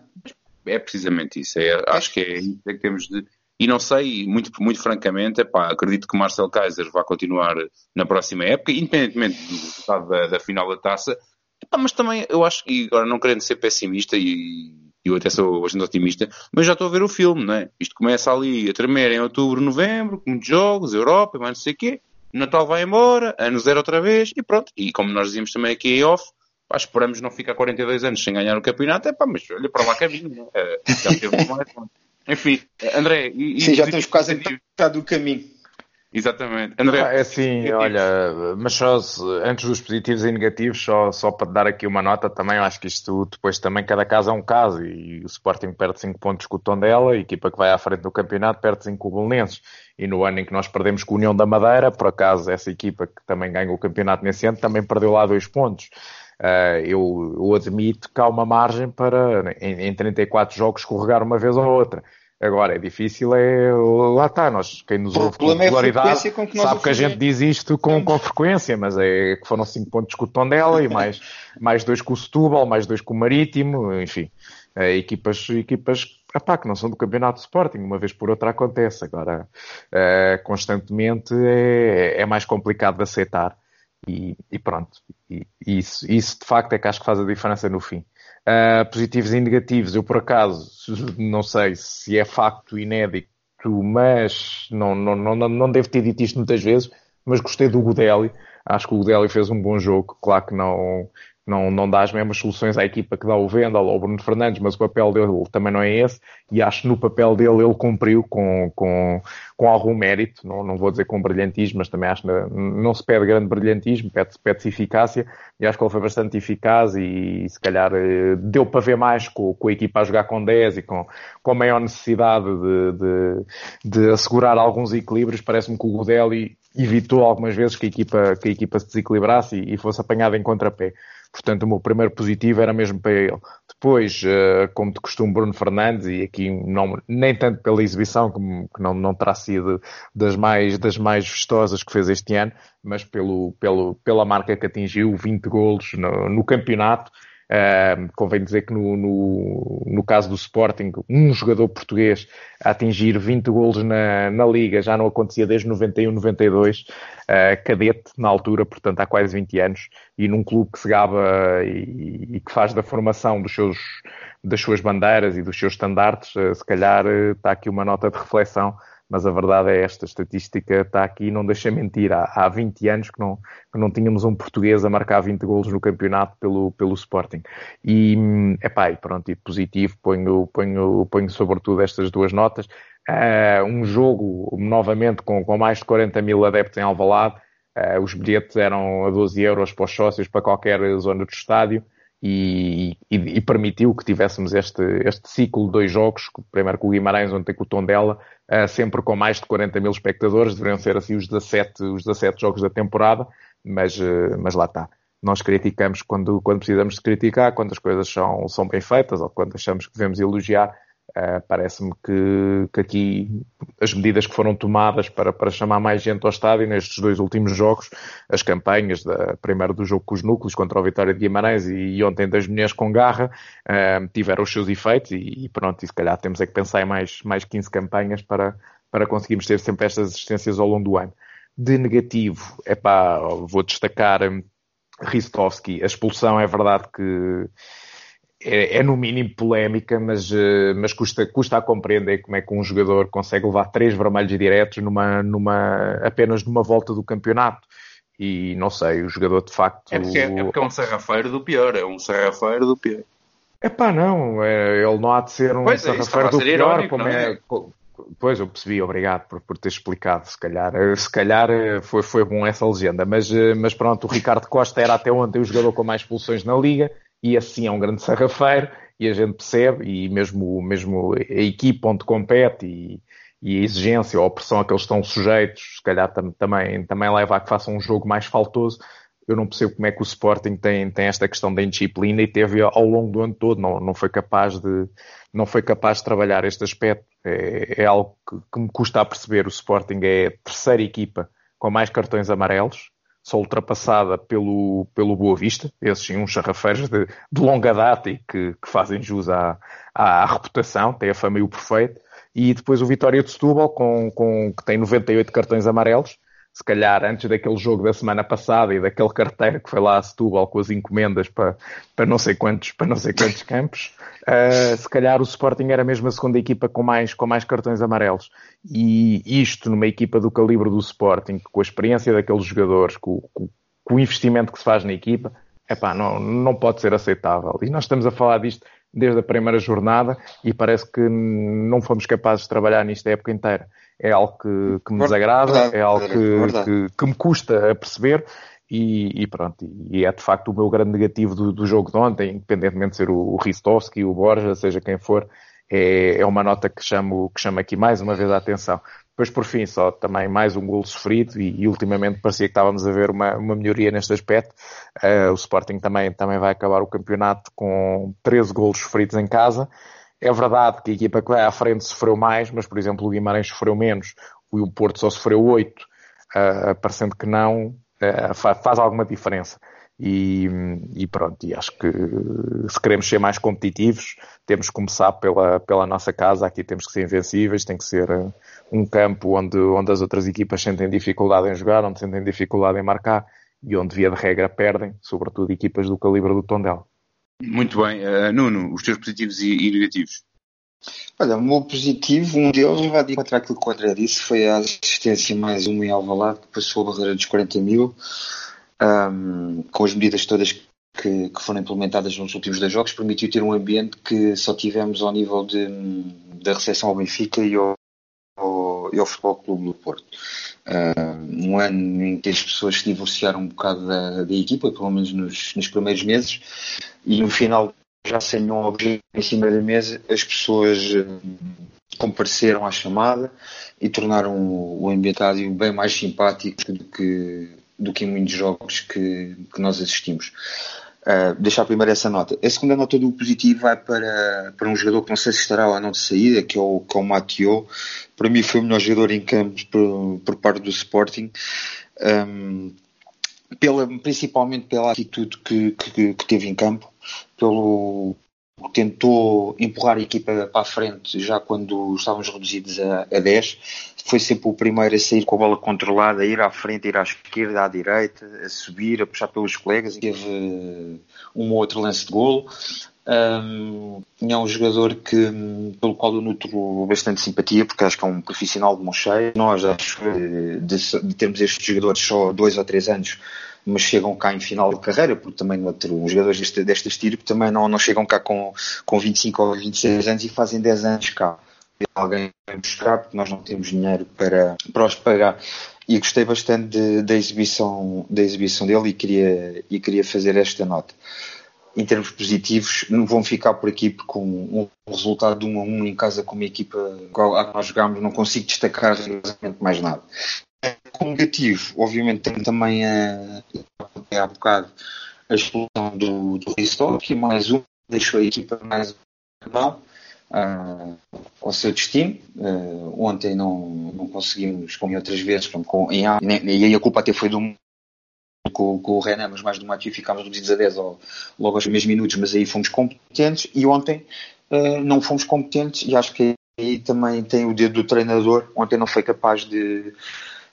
É precisamente isso, é, acho que é isso é que temos de. E não sei, muito, muito francamente, epá, acredito que Marcel Kaiser vai continuar na próxima época, independentemente do resultado da, da final da taça, epá, mas também eu acho que, agora não querendo ser pessimista e eu até sou bastante otimista, mas já estou a ver o filme, não é? Isto começa ali a tremer em outubro, novembro, com muitos jogos, Europa, mais não sei o quê, Natal vai embora, ano zero outra vez, e pronto. E como nós dizíamos também aqui em off, pá, esperamos não ficar 42 anos sem ganhar o campeonato, é pá, mas olha para lá caminho, é, já teve mais. Enfim, André... E, Sim, já temos quase a metade do caminho. Exatamente. André. Ah, é assim, olha, mas só antes dos positivos e negativos, só, só para dar aqui uma nota também, eu acho que isto depois também cada caso é um caso e o Sporting perde 5 pontos com o Tondela, a equipa que vai à frente do campeonato perde 5 com o Belenenses. E no ano em que nós perdemos com a União da Madeira, por acaso essa equipa que também ganhou o campeonato nesse ano também perdeu lá 2 pontos. Uh, eu, eu, admito que há uma margem para, em, em 34 jogos, escorregar uma vez ou outra. Agora, é difícil, é. Lá está, nós, quem nos ouve com é regularidade é que sabe que a gente diz isto com, com frequência, mas é que foram 5 pontos com o Tondela e mais, mais dois com o Setúbal, mais dois com o Marítimo, enfim. É, equipas, equipas epá, que não são do campeonato de Sporting, uma vez por outra acontece. Agora, é, constantemente é, é mais complicado de aceitar. E, e pronto, e, isso, isso de facto é que acho que faz a diferença no fim. Uh, positivos e negativos, eu por acaso não sei se é facto inédito, mas não, não, não, não devo ter dito isto muitas vezes, mas gostei do Godelli. Acho que o Godelli fez um bom jogo. Claro que não, não, não dá as mesmas soluções à equipa que dá o Vendel ou o Bruno Fernandes, mas o papel dele também não é esse, e acho que no papel dele ele cumpriu com, com, com algum mérito, não, não vou dizer com brilhantismo, mas também acho que não se pede grande brilhantismo, pede-se pede eficácia, e acho que ele foi bastante eficaz e, se calhar eh, deu para ver mais com, com a equipa a jogar com 10 e com, com a maior necessidade de, de, de assegurar alguns equilíbrios, parece-me que o Godelli evitou algumas vezes que a equipa, que a equipa se desequilibrasse e, e fosse apanhada em contrapé. Portanto, o meu primeiro positivo era mesmo para ele. Depois, uh, como de costume, Bruno Fernandes, e aqui não, nem tanto pela exibição, que, que não, não terá sido das mais, das mais vistosas que fez este ano, mas pelo, pelo, pela marca que atingiu, 20 golos no, no campeonato. Uh, convém dizer que no, no, no, caso do Sporting, um jogador português a atingir 20 golos na, na Liga já não acontecia desde 91, 92, uh, cadete na altura, portanto há quase 20 anos, e num clube que se gaba e, e que faz da formação dos seus, das suas bandeiras e dos seus estandartes, uh, se calhar está aqui uma nota de reflexão mas a verdade é esta, a estatística está aqui, não deixa mentir, há, há 20 anos que não, que não tínhamos um português a marcar 20 golos no campeonato pelo, pelo Sporting. E, epá, e pronto, e positivo, ponho, ponho, ponho sobretudo estas duas notas. Uh, um jogo, novamente, com, com mais de 40 mil adeptos em Alvalade, uh, os bilhetes eram a 12 euros para os sócios para qualquer zona do estádio. E, e, e, permitiu que tivéssemos este, este ciclo de dois jogos, primeiro com o Guimarães, ontem com o Tondela, uh, sempre com mais de 40 mil espectadores, deveriam ser assim os 17, os 17 jogos da temporada, mas, uh, mas lá está. Nós criticamos quando, quando precisamos de criticar, quando as coisas são, são bem feitas ou quando achamos que devemos elogiar, Uh, Parece-me que, que, aqui as medidas que foram tomadas para, para chamar mais gente ao estádio nestes dois últimos jogos, as campanhas, da, primeiro do jogo com os núcleos contra o Vitória de Guimarães e, e ontem das mulheres com garra, uh, tiveram os seus efeitos e, e, pronto, e se calhar temos é que pensar em mais, mais 15 campanhas para, para conseguirmos ter sempre estas assistências ao longo do ano. De negativo, é pá, vou destacar um, Ristovski, a expulsão é verdade que é, é, no mínimo polémica, mas, eh, mas custa, custa a compreender como é que um jogador consegue levar três vermelhos diretos numa, numa, apenas numa volta do campeonato. E não sei, o jogador de facto. É porque é, é, porque é um sarrafeiro do pior, é um sarrafeiro do pior. É pá, não, é, ele não há de ser um pois é, sarrafeiro do pior, irónico, como é? é? Pois, eu percebi, obrigado por, por ter explicado. Se calhar, eh, se calhar eh, foi, foi bom essa legenda. Mas, mas pronto, o Ricardo Costa era até ontem o jogador com mais expulsões na Liga e assim é um grande sarrafeiro e a gente percebe, e mesmo, mesmo a equipe onde compete e, e a exigência ou a pressão a que eles estão sujeitos, se calhar tam, também, também leva a que façam um jogo mais faltoso. Eu não percebo como é que o Sporting tem, tem esta questão da indisciplina e teve ao longo do ano todo, não, não foi capaz de, não foi capaz de trabalhar este aspecto. É, é algo que, que me custa a perceber. O Sporting é a terceira equipa com mais cartões amarelos só ultrapassada pelo, pelo Boa Vista, esses sim, uns charrafeiros de, de longa data e que, que fazem jus à, à, à, reputação, têm a fama e o perfeito, e depois o Vitória de Setúbal, com, com, que tem 98 cartões amarelos, se calhar antes daquele jogo da semana passada e daquele carteiro que foi lá a Setúbal com as encomendas para, para, não, sei quantos, para não sei quantos campos, uh, se calhar o Sporting era mesmo a segunda equipa com mais, com mais cartões amarelos. E isto numa equipa do calibre do Sporting, com a experiência daqueles jogadores, com, com, com o investimento que se faz na equipa, epá, não, não pode ser aceitável. E nós estamos a falar disto desde a primeira jornada e parece que não fomos capazes de trabalhar nisto a época inteira é algo que, que me desagrada, verdade, é algo que, que, que, me custa a perceber e, e, pronto, e é de facto o meu grande negativo do, do jogo de ontem, independentemente de ser o, o Ristovski, o Borja, seja quem for, é, é uma nota que chamo, que chamo aqui mais uma vez a atenção. Depois, por fim, só também mais um golo sofrido e, e, ultimamente parecia que estávamos a ver uma, uma melhoria neste aspecto. Uh, o Sporting também, também vai acabar o campeonato com 13 golos sofridos em casa. É verdade que a equipa que vai à frente sofreu mais, mas, por exemplo, o Guimarães sofreu menos e o Porto só sofreu 8, uh, parecendo que não, uh, faz alguma diferença. E, e, pronto, e acho que se queremos ser mais competitivos, temos que começar pela, pela nossa casa. Aqui temos que ser invencíveis, tem que ser um campo onde, onde as outras equipas sentem dificuldade em jogar, onde sentem dificuldade em marcar e onde, via de regra, perdem, sobretudo equipas do calibre do Tondela. Muito bem. Uh, Nuno, os teus positivos e, e, negativos? Olha, o meu positivo, um deles vai de encontrar aquilo que o André disse, foi a assistência mais uma em Alvalade, que passou a barreira dos 40 mil, um, com as medidas todas que, que, foram implementadas nos últimos dois jogos, permitiu ter um ambiente que só tivemos ao nível de, da recepção ao Benfica e ao, ao, e ao Futebol Clube do Porto. Uh, um ano em que as pessoas se divorciaram um bocado da, da equipa, pelo menos nos, nos primeiros meses, e no final, já sem nenhum objeto em cima da mesa, as pessoas uh, compareceram à chamada e tornaram o, o ambiente bem mais simpático do que, do que em muitos jogos que, que nós assistimos. Uh, deixar primeiro essa nota. A segunda nota do positivo vai para, para um jogador que não sei se estará ou não de saída, que é o, que é o Mateo. Para mim foi o melhor jogador em campo por, por parte do Sporting. Um, pela, principalmente pela atitude que, que, que teve em campo, pelo, tentou empurrar a equipa para a frente já quando estávamos reduzidos a, a 10. Foi sempre o primeiro a sair com a bola controlada, a ir à frente, a ir à esquerda, à direita, a subir, a puxar pelos colegas. Teve um ou outro lance de golo. Um, é um jogador que, pelo qual eu nutro bastante simpatia, porque acho que é um profissional de mão cheia. Nós, acho de, de termos estes jogadores só dois ou três anos, mas chegam cá em final de carreira, porque também outro, os jogadores deste, deste estilo também não, não chegam cá com, com 25 ou 26 anos e fazem 10 anos cá. Alguém vem buscar, porque nós não temos dinheiro para, para os pagar. E gostei bastante de, da, exibição, da exibição dele e queria, e queria fazer esta nota. Em termos positivos, não vão ficar por aqui porque um, um resultado de 1 um a 1 um em casa com uma equipa a que nós jogámos não consigo destacar mais nada. Como negativo, obviamente, tem também a, há bocado a explosão do, do Ristock, mais um, deixou a equipa mais mal uh, ao seu destino. Uh, ontem não, não conseguimos, como outras vezes, com, em, e aí a culpa até foi do com, com o Renan, mas mais do Matheus ficámos reduzidos a 10 ao, logo aos mesmos minutos, mas aí fomos competentes e ontem uh, não fomos competentes e acho que aí também tem o dedo do treinador. Ontem não foi capaz de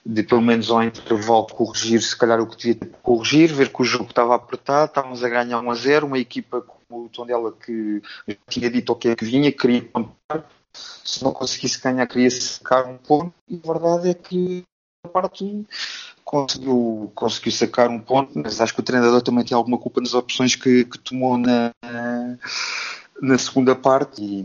de pelo menos ao intervalo corrigir se calhar o que devia corrigir, ver que o jogo estava apertado, estávamos a ganhar 1 a 0, uma equipa como o Tondela que tinha dito o que é que vinha, queria contar, se não conseguisse ganhar queria sacar um ponto e a verdade é que a parte conseguiu, conseguiu sacar um ponto, mas acho que o treinador também tem alguma culpa nas opções que, que tomou na, na segunda parte e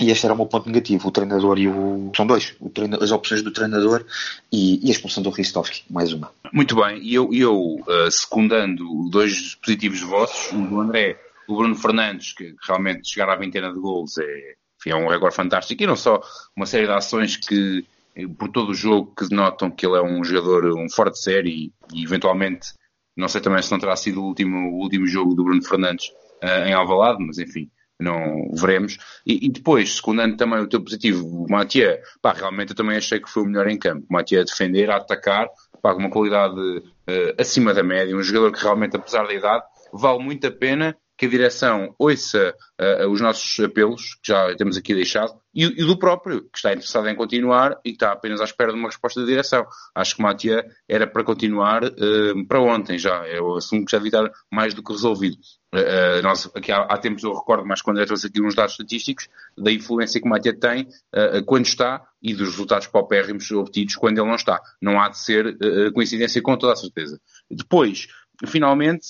e este era o meu ponto negativo, o treinador e o. São dois, as opções do treinador e, e a expulsão do Ristovski, mais uma. Muito bem, e eu, eu uh, secundando dois positivos vossos, o do André, o Bruno Fernandes, que realmente chegar à vintena de gols é, é um recorde fantástico, e não só uma série de ações que, por todo o jogo, que denotam que ele é um jogador, um forte série e, e eventualmente, não sei também se não terá sido o último, o último jogo do Bruno Fernandes uh, em Alvalade, mas enfim não veremos. E, e, depois, secundando também o teu positivo, o Mathieu, pá, realmente eu também achei que foi o melhor em campo. O Mathieu a defender, a atacar, pá, com uma qualidade uh, acima da média, um jogador que realmente, apesar da idade, vale muito a pena que a direção ouça uh, os nossos apelos, que já temos aqui deixado, e, e, do próprio, que está interessado em continuar e que está apenas à espera de uma resposta da direção. Acho que o Matia era para continuar uh, para ontem já. Eu assumo que já devia estar mais do que resolvido. Uh, nós, aqui há, há, tempos eu recordo, mais quando eu trouxe aqui uns dados estatísticos, da influência que o Matia tem quando está e dos resultados paupérrimos obtidos quando ele não está. Não há de ser coincidência com toda a certeza. Depois, finalmente,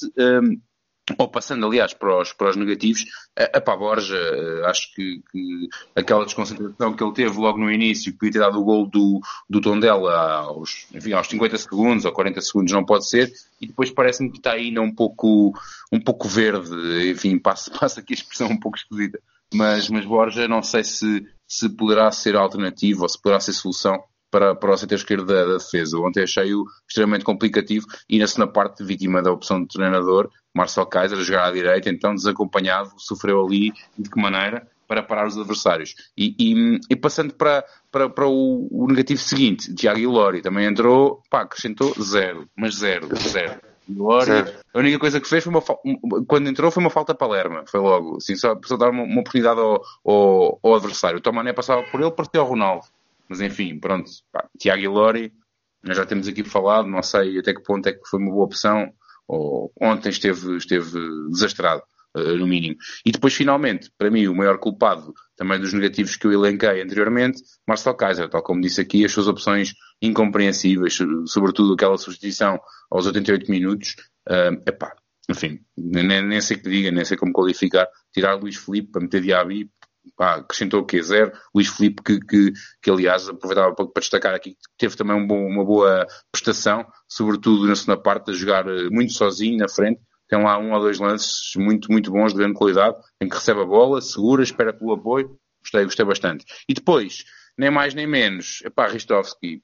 ou passando, aliás, para os, para os negativos, a, a Pá Borja, eh, acho que, que, aquela desconcentração que ele teve logo no início, que podia ter dado o gol do, do Tondela aos, enfim, aos 50 segundos ou 40 segundos, não pode ser, e depois parece-me que está ainda um pouco, um pouco verde, enfim, passa, passa aqui a expressão um pouco esquisita, mas, mas Borja não sei se, se poderá ser alternativa ou se poderá ser solução para, para o setor esquerdo da, da defesa. Ontem achei-o extremamente complicativo e na segunda parte vítima da opção de treinador, Marcel Kaiser a jogar à direita, então desacompanhado, sofreu ali de que maneira para parar os adversários. E, e, e passando para, para, para o, o, negativo seguinte, Tiago Ilori também entrou, pá, acrescentou zero, mas zero, zero. Ilori, a única coisa que fez foi uma quando entrou foi uma falta para Lerma, foi logo, assim, só para dar uma, uma oportunidade ao, ao, ao adversário. O Tomané passava por ele, partiu ao Ronaldo. Mas enfim, pronto, pá, Tiago Ilori, nós já temos aqui falado, não sei até que ponto é que foi uma boa opção, ou ontem esteve, esteve desastrado, uh, no mínimo. E depois, finalmente, para mim, o maior culpado também dos negativos que eu elenquei anteriormente, Marcel Kaiser, tal como disse aqui, as suas opções incompreensíveis, sobretudo aquela substituição aos 88 minutos, uh, epá, enfim, nem, nem sei que diga, nem sei como qualificar, tirar Luís Felipe para meter Diaby, pá, acrescentou o quê? Zero. Luís Felipe, que, que, que aliás aproveitava para, para destacar aqui, teve também um bom, uma boa prestação, sobretudo na segunda parte, a jogar eh, muito sozinho na frente. Tem lá um ou dois lances muito, muito bons, de grande qualidade, em que recebe a bola, segura, espera pelo apoio. Gostei, gostei bastante. E depois, nem mais nem menos, epá, Ristovski,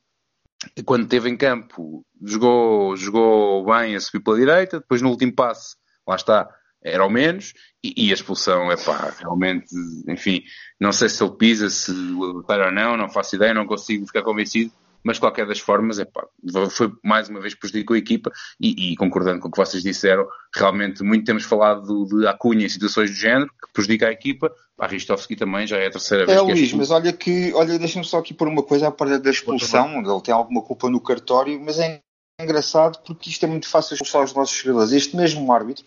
quando esteve em campo, jogou, jogou bem a subir pela direita, depois no último passe lá está, era o menos, e, e a expulsão, é pá, realmente, enfim, não sei se ele pisa, se o ou não, não faço ideia, não consigo ficar convencido, mas de qualquer das formas, é pá, foi mais uma vez prejudicou a equipa e, e, concordando com o que vocês disseram, realmente muito temos falado de Acunha em situações do género, que prejudica a equipa, a Ristovski também já é a terceira vez. É, que Luís, é mas olha que, olha, deixa-me só aqui pôr uma coisa à parte da expulsão, ele tem alguma culpa no cartório, mas é engraçado porque isto é muito fácil expulsar os nossos jogadores. Este mesmo árbitro,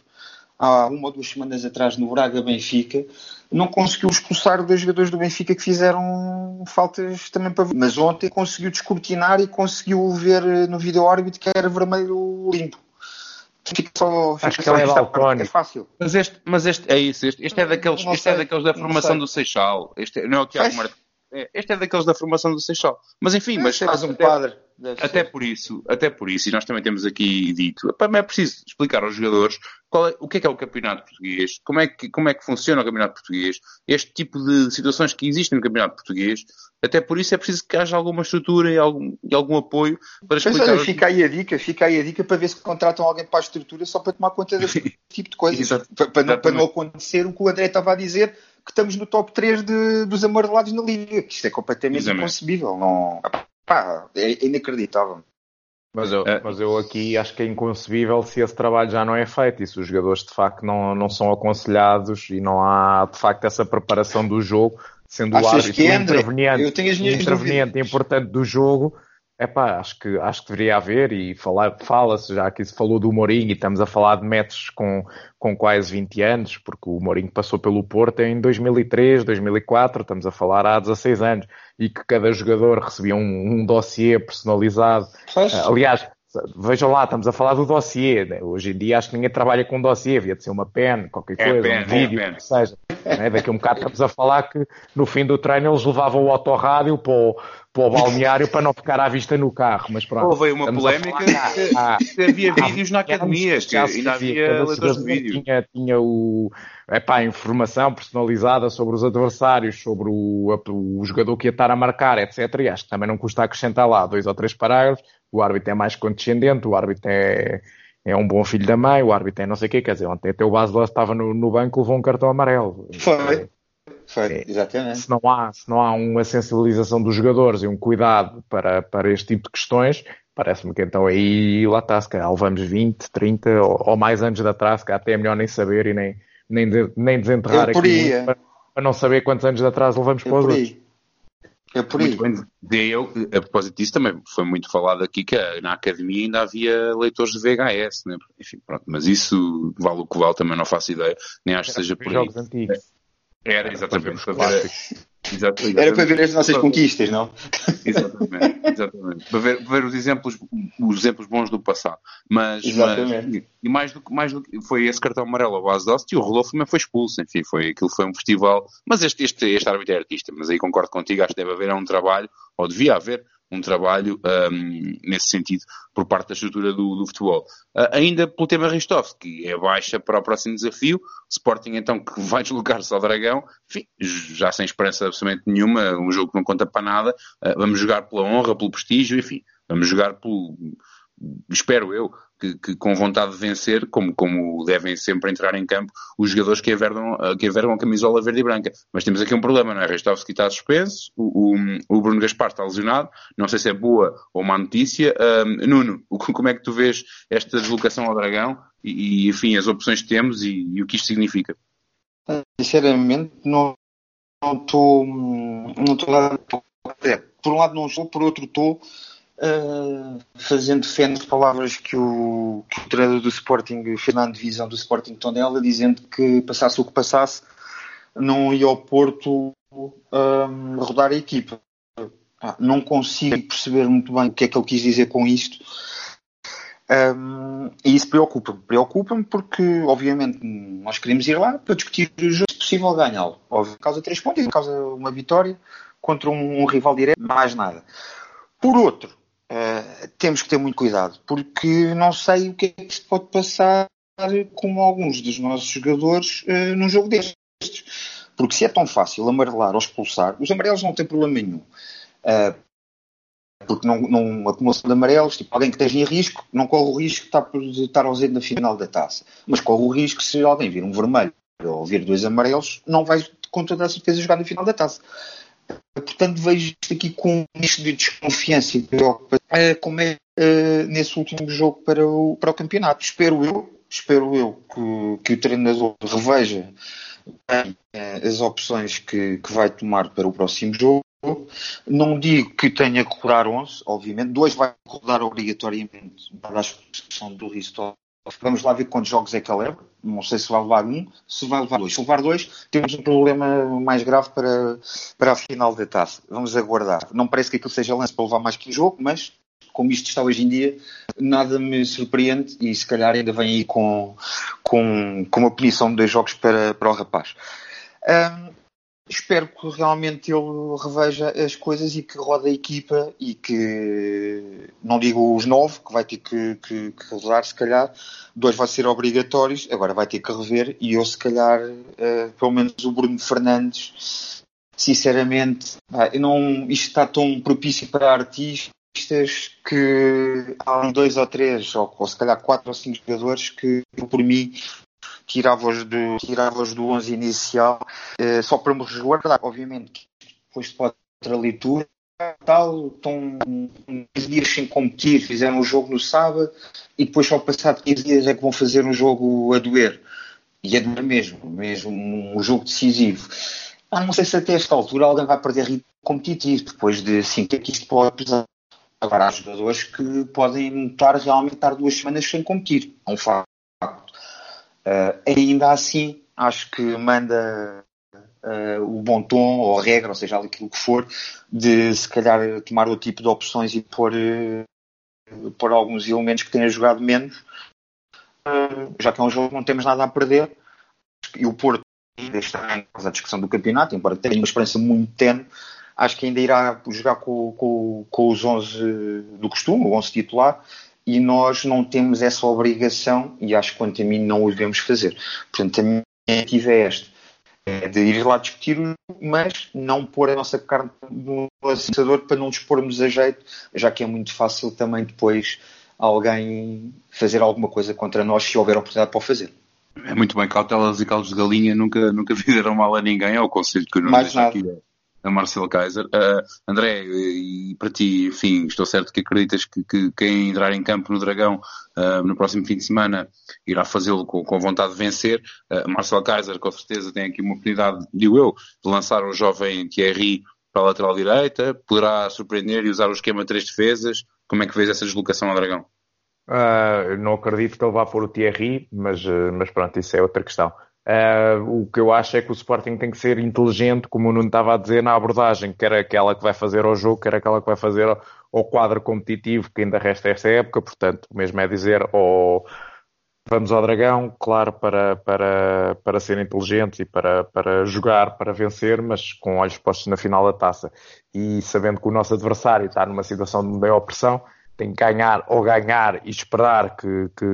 há uma ou duas semanas atrás no Braga Benfica, não conseguiu expulsar dois jogadores do Benfica que fizeram faltas também para mas ontem conseguiu descortinar e conseguiu ver no vídeo árbitro que era vermelho limpo. Fica só, fica Acho que ele é balcónico. É fácil. Mas este, mas este é isso, este, este é daqueles, este é daqueles da formação do Seixal. Este não é o Tiago Martins. É, este é daqueles da formação do Seixal. Mas enfim, mas faz um até, padre. Até por isso, até por isso, e nós também temos aqui dito, é preciso explicar aos jogadores é, o que é que é o campeonato português, como é, que, como é que funciona o campeonato português, este tipo de situações que existem no campeonato português, até por isso é preciso que haja alguma estrutura e algum, e algum apoio para explicar. Mas olha, fica aí a dica, fica aí a dica para ver se contratam alguém para a estrutura só para tomar conta desse tipo de coisas. Para, para, não, para não acontecer o que o André estava a dizer, que estamos no top 3 de, dos amarelados na Liga. Isto é completamente Exatamente. inconcebível. Não, pá, é inacreditável. Mas eu, é. mas eu aqui acho que é inconcebível se esse trabalho já não é feito e se os jogadores de facto não, não são aconselhados e não há de facto essa preparação do jogo, sendo Achas o árbitro que, André, interveniente, interveniente importante do jogo, é pá, acho que, acho que deveria haver e fala-se, já que se falou do Mourinho e estamos a falar de metros com, com quase 20 anos, porque o Mourinho passou pelo Porto em 2003, 2004, estamos a falar há 16 anos, e que cada jogador recebia um, um dossiê personalizado. Pois. Aliás, Vejam lá, estamos a falar do dossiê. Né? Hoje em dia acho que ninguém trabalha com dossiê, havia de ser uma pen, qualquer é coisa, pen, um é vídeo, é que seja. Né? Daqui a um bocado estamos a falar que no fim do treino eles levavam o autorrádio para o, para o balneário para não ficar à vista no carro. Mas pronto. Houve uma polémica que havia vídeos na academia, que ainda havia leitores de vídeo. Tinha, tinha o, epá, informação personalizada sobre os adversários, sobre o, o jogador que ia estar a marcar, etc. E acho que também não custa acrescentar lá dois ou três parágrafos o árbitro é mais condescendente, o árbitro é, é um bom filho da mãe, o árbitro é não sei o quê, quer dizer, ontem até o Basel estava no, no banco levou um cartão amarelo. Foi. Foi, é, exatamente. Se não, há, se não há uma sensibilização dos jogadores e um cuidado para, para este tipo de questões, parece-me que então aí lá está, se calhar levamos 20, 30 ou, ou mais anos de atraso, que até é melhor nem saber e nem, nem, nem desenterrar aqui é. para, para, não saber quantos anos de atraso levamos para os outros. É por aí. Muito bem. Eu, a propósito disso, também foi muito falado aqui que na academia ainda havia leitores de VHS, né? Enfim, pronto, mas isso vale o que vale, também não faço ideia, nem acho que seja por aí. Antigos. Era, exatamente, para ver, exatamente, Era para ver as nossas conquistas, não? Exatamente, exatamente. Para ver, para ver os, exemplos, os exemplos bons do passado. Mas, exatamente. Mas, e mais do, que, mais do que foi esse cartão amarelo ao base de e o Rodolfo também foi expulso. Enfim, foi, aquilo foi um festival. Mas este, este, este árbitro é artista, mas aí concordo contigo, acho que deve haver um trabalho, ou devia haver, um trabalho um, nesse sentido por parte da estrutura do, do futebol. Uh, ainda pelo tema Ristov, que é baixa para o próximo desafio, Sporting então que vai deslocar-se ao Dragão, enfim, já sem esperança absolutamente nenhuma, um jogo que não conta para nada, uh, vamos jogar pela honra, pelo prestígio, enfim, vamos jogar pelo, espero eu, que, que, com vontade de vencer, como, como devem sempre entrar em campo os jogadores que envergam, que envergam a camisola verde e branca. Mas temos aqui um problema, não é? Restovski está suspenso, o, o, o, Bruno Gaspar está lesionado, não sei se é boa ou má notícia. Um, Nuno, como é que tu vês esta deslocação ao Dragão e, e enfim, as opções que temos e, e o que isto significa? Sinceramente, não estou não lá. Por um lado não estou, por outro estou Uh, fazendo fé nas palavras que o, que o treinador do Sporting, Fernando Divisão do Sporting Tondela, dizendo que passasse o que passasse, não ia ao Porto um, rodar a equipa. Ah, não consigo perceber muito bem o que é que ele quis dizer com isto. Um, e isso preocupa-me. Preocupa-me porque, obviamente, nós queremos ir lá para discutir o jogo, se possível, ganhá-lo. Causa três pontos, causa uma vitória contra um, um rival direto, mais nada. Por outro, uh, temos que ter muito cuidado, porque não sei o que é que se pode passar com alguns dos nossos jogadores uh, num jogo destes. Porque se é tão fácil amarelar ou expulsar, os amarelos não têm problema nenhum. Uh, porque não, não acumulação de amarelos, tipo, alguém que esteja em risco, não corre o risco de estar ausente na final da taça. Mas corre o risco se alguém vir um vermelho ou vir dois amarelos, não vai com toda a certeza jogar na final da taça. Portanto, vejo isto aqui com um misto de desconfiança e preocupação, eh, como é uh, nesse último jogo para o, para o campeonato. Espero eu, espero eu que, que o treinador reveja uh, as opções que, que vai tomar para o próximo jogo. Não digo que tenha que rodar 11, obviamente. Dois vai rodar obrigatoriamente, dada a expressão do Ristol Vamos lá ver quantos jogos é que ele leva. Não sei se vai levar um, se vai levar dois. Se levar dois, temos um problema mais grave para, para a final da taça. Vamos aguardar. Não parece que aquilo seja lance para levar mais que um jogo, mas como isto está hoje em dia, nada me surpreende e se calhar ainda vem aí com, com, com uma punição de dois jogos para, para o rapaz. Um, espero que realmente ele reveja as coisas e que roda a equipa e que, não digo os nove, que vai ter que, que, que rodar, se calhar, dois vai ser obrigatórios, agora vai ter que rever e eu, se calhar, uh, pelo menos o Bruno Fernandes, sinceramente, ah, não, isto está tão propício para artistas que há dois ou três, ou, ou se calhar quatro ou cinco jogadores que, por mim, tirava-os do, tirava do 11 inicial, eh, só para me resguardar. Obviamente, depois pode outra leitura, tal, estão 15 dias sem competir, fizeram um jogo no sábado e depois só passado 15 dias é que vão fazer um jogo a doer. E a doer mesmo, mesmo um jogo decisivo. Ah, não sei se até esta altura alguém vai perder ritmo competitivo, depois de assim, que é que isto pode pesar. Agora, há jogadores que podem notar realmente estar duas semanas sem competir. É um facto. Uh, ainda assim, acho que manda uh, o bom tom ou a regra, ou seja, aquilo que for, de se calhar tomar o tipo de opções e pôr, uh, pôr alguns elementos que tenha jogado menos, já que é um jogo que não temos nada a perder. E o Porto ainda está em a discussão do campeonato, embora tenha uma esperança muito tenue, acho que ainda irá jogar com, com, com os 11 do costume, o 11 titular, e nós não temos essa obrigação e acho que quanto a mim não o devemos fazer. Portanto, a minha iniciativa é esta, é de ir lá discutir, mas não pôr a nossa carne no assador para não dispormos a jeito, já que é muito fácil também depois alguém fazer alguma coisa contra nós se houver oportunidade para o fazer. É muito bem, cautelas e caldos de galinha nunca, nunca fizeram mal a ninguém, é o conselho que eu não Mais nada. aqui a Marcelo Kaiser. Uh, André, e para ti, enfim, estou certo que acreditas que, que quem entrar em campo no Dragão uh, no próximo fim de semana irá fazê-lo com, com, vontade de vencer. Uh, Marcelo Kaiser, com certeza, tem aqui uma oportunidade, digo eu, de lançar o jovem Thierry para a lateral direita, poderá surpreender e usar o esquema de três defesas. Como é que vês essa deslocação ao Dragão? Uh, não acredito que ele vá pôr o Thierry, mas, mas pronto, isso é outra questão. Uh, o que eu acho é que o Sporting tem que ser inteligente, como o Nuno estava a dizer, na abordagem, quer aquela que vai fazer ao jogo, quer aquela que vai fazer ao quadro competitivo que ainda resta esta época. Portanto, o mesmo é dizer, ou vamos ao Dragão, claro, para, para, para ser inteligentes e para, para jogar, para vencer, mas com olhos postos na final da taça. E sabendo que o nosso adversário está numa situação de maior pressão, tem que ganhar ou ganhar e esperar que, que,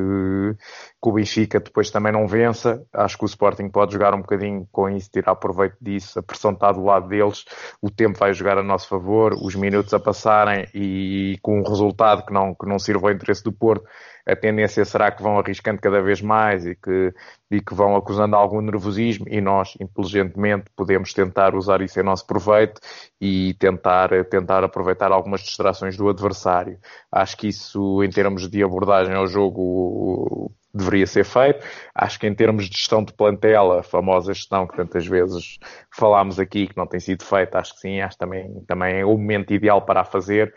que, o Benfica depois também não vença. Acho que o Sporting pode jogar um bocadinho com isso, tirar proveito disso. A pressão está do lado deles, o tempo vai jogar a nosso favor, os minutos a passarem e com um resultado que não, que não sirva ao interesse do Porto, a tendência será que vão arriscando cada vez mais e que, e que vão acusando algum nervosismo e nós, inteligentemente, podemos tentar usar isso em nosso proveito e tentar, tentar aproveitar algumas distrações do adversário. Acho que isso, em termos de abordagem ao jogo, deveria ser feito. Acho que em termos de gestão de plantel, a famosa gestão que tantas vezes falámos aqui, que não tem sido feita, acho que sim, acho que também, também é o momento ideal para a fazer.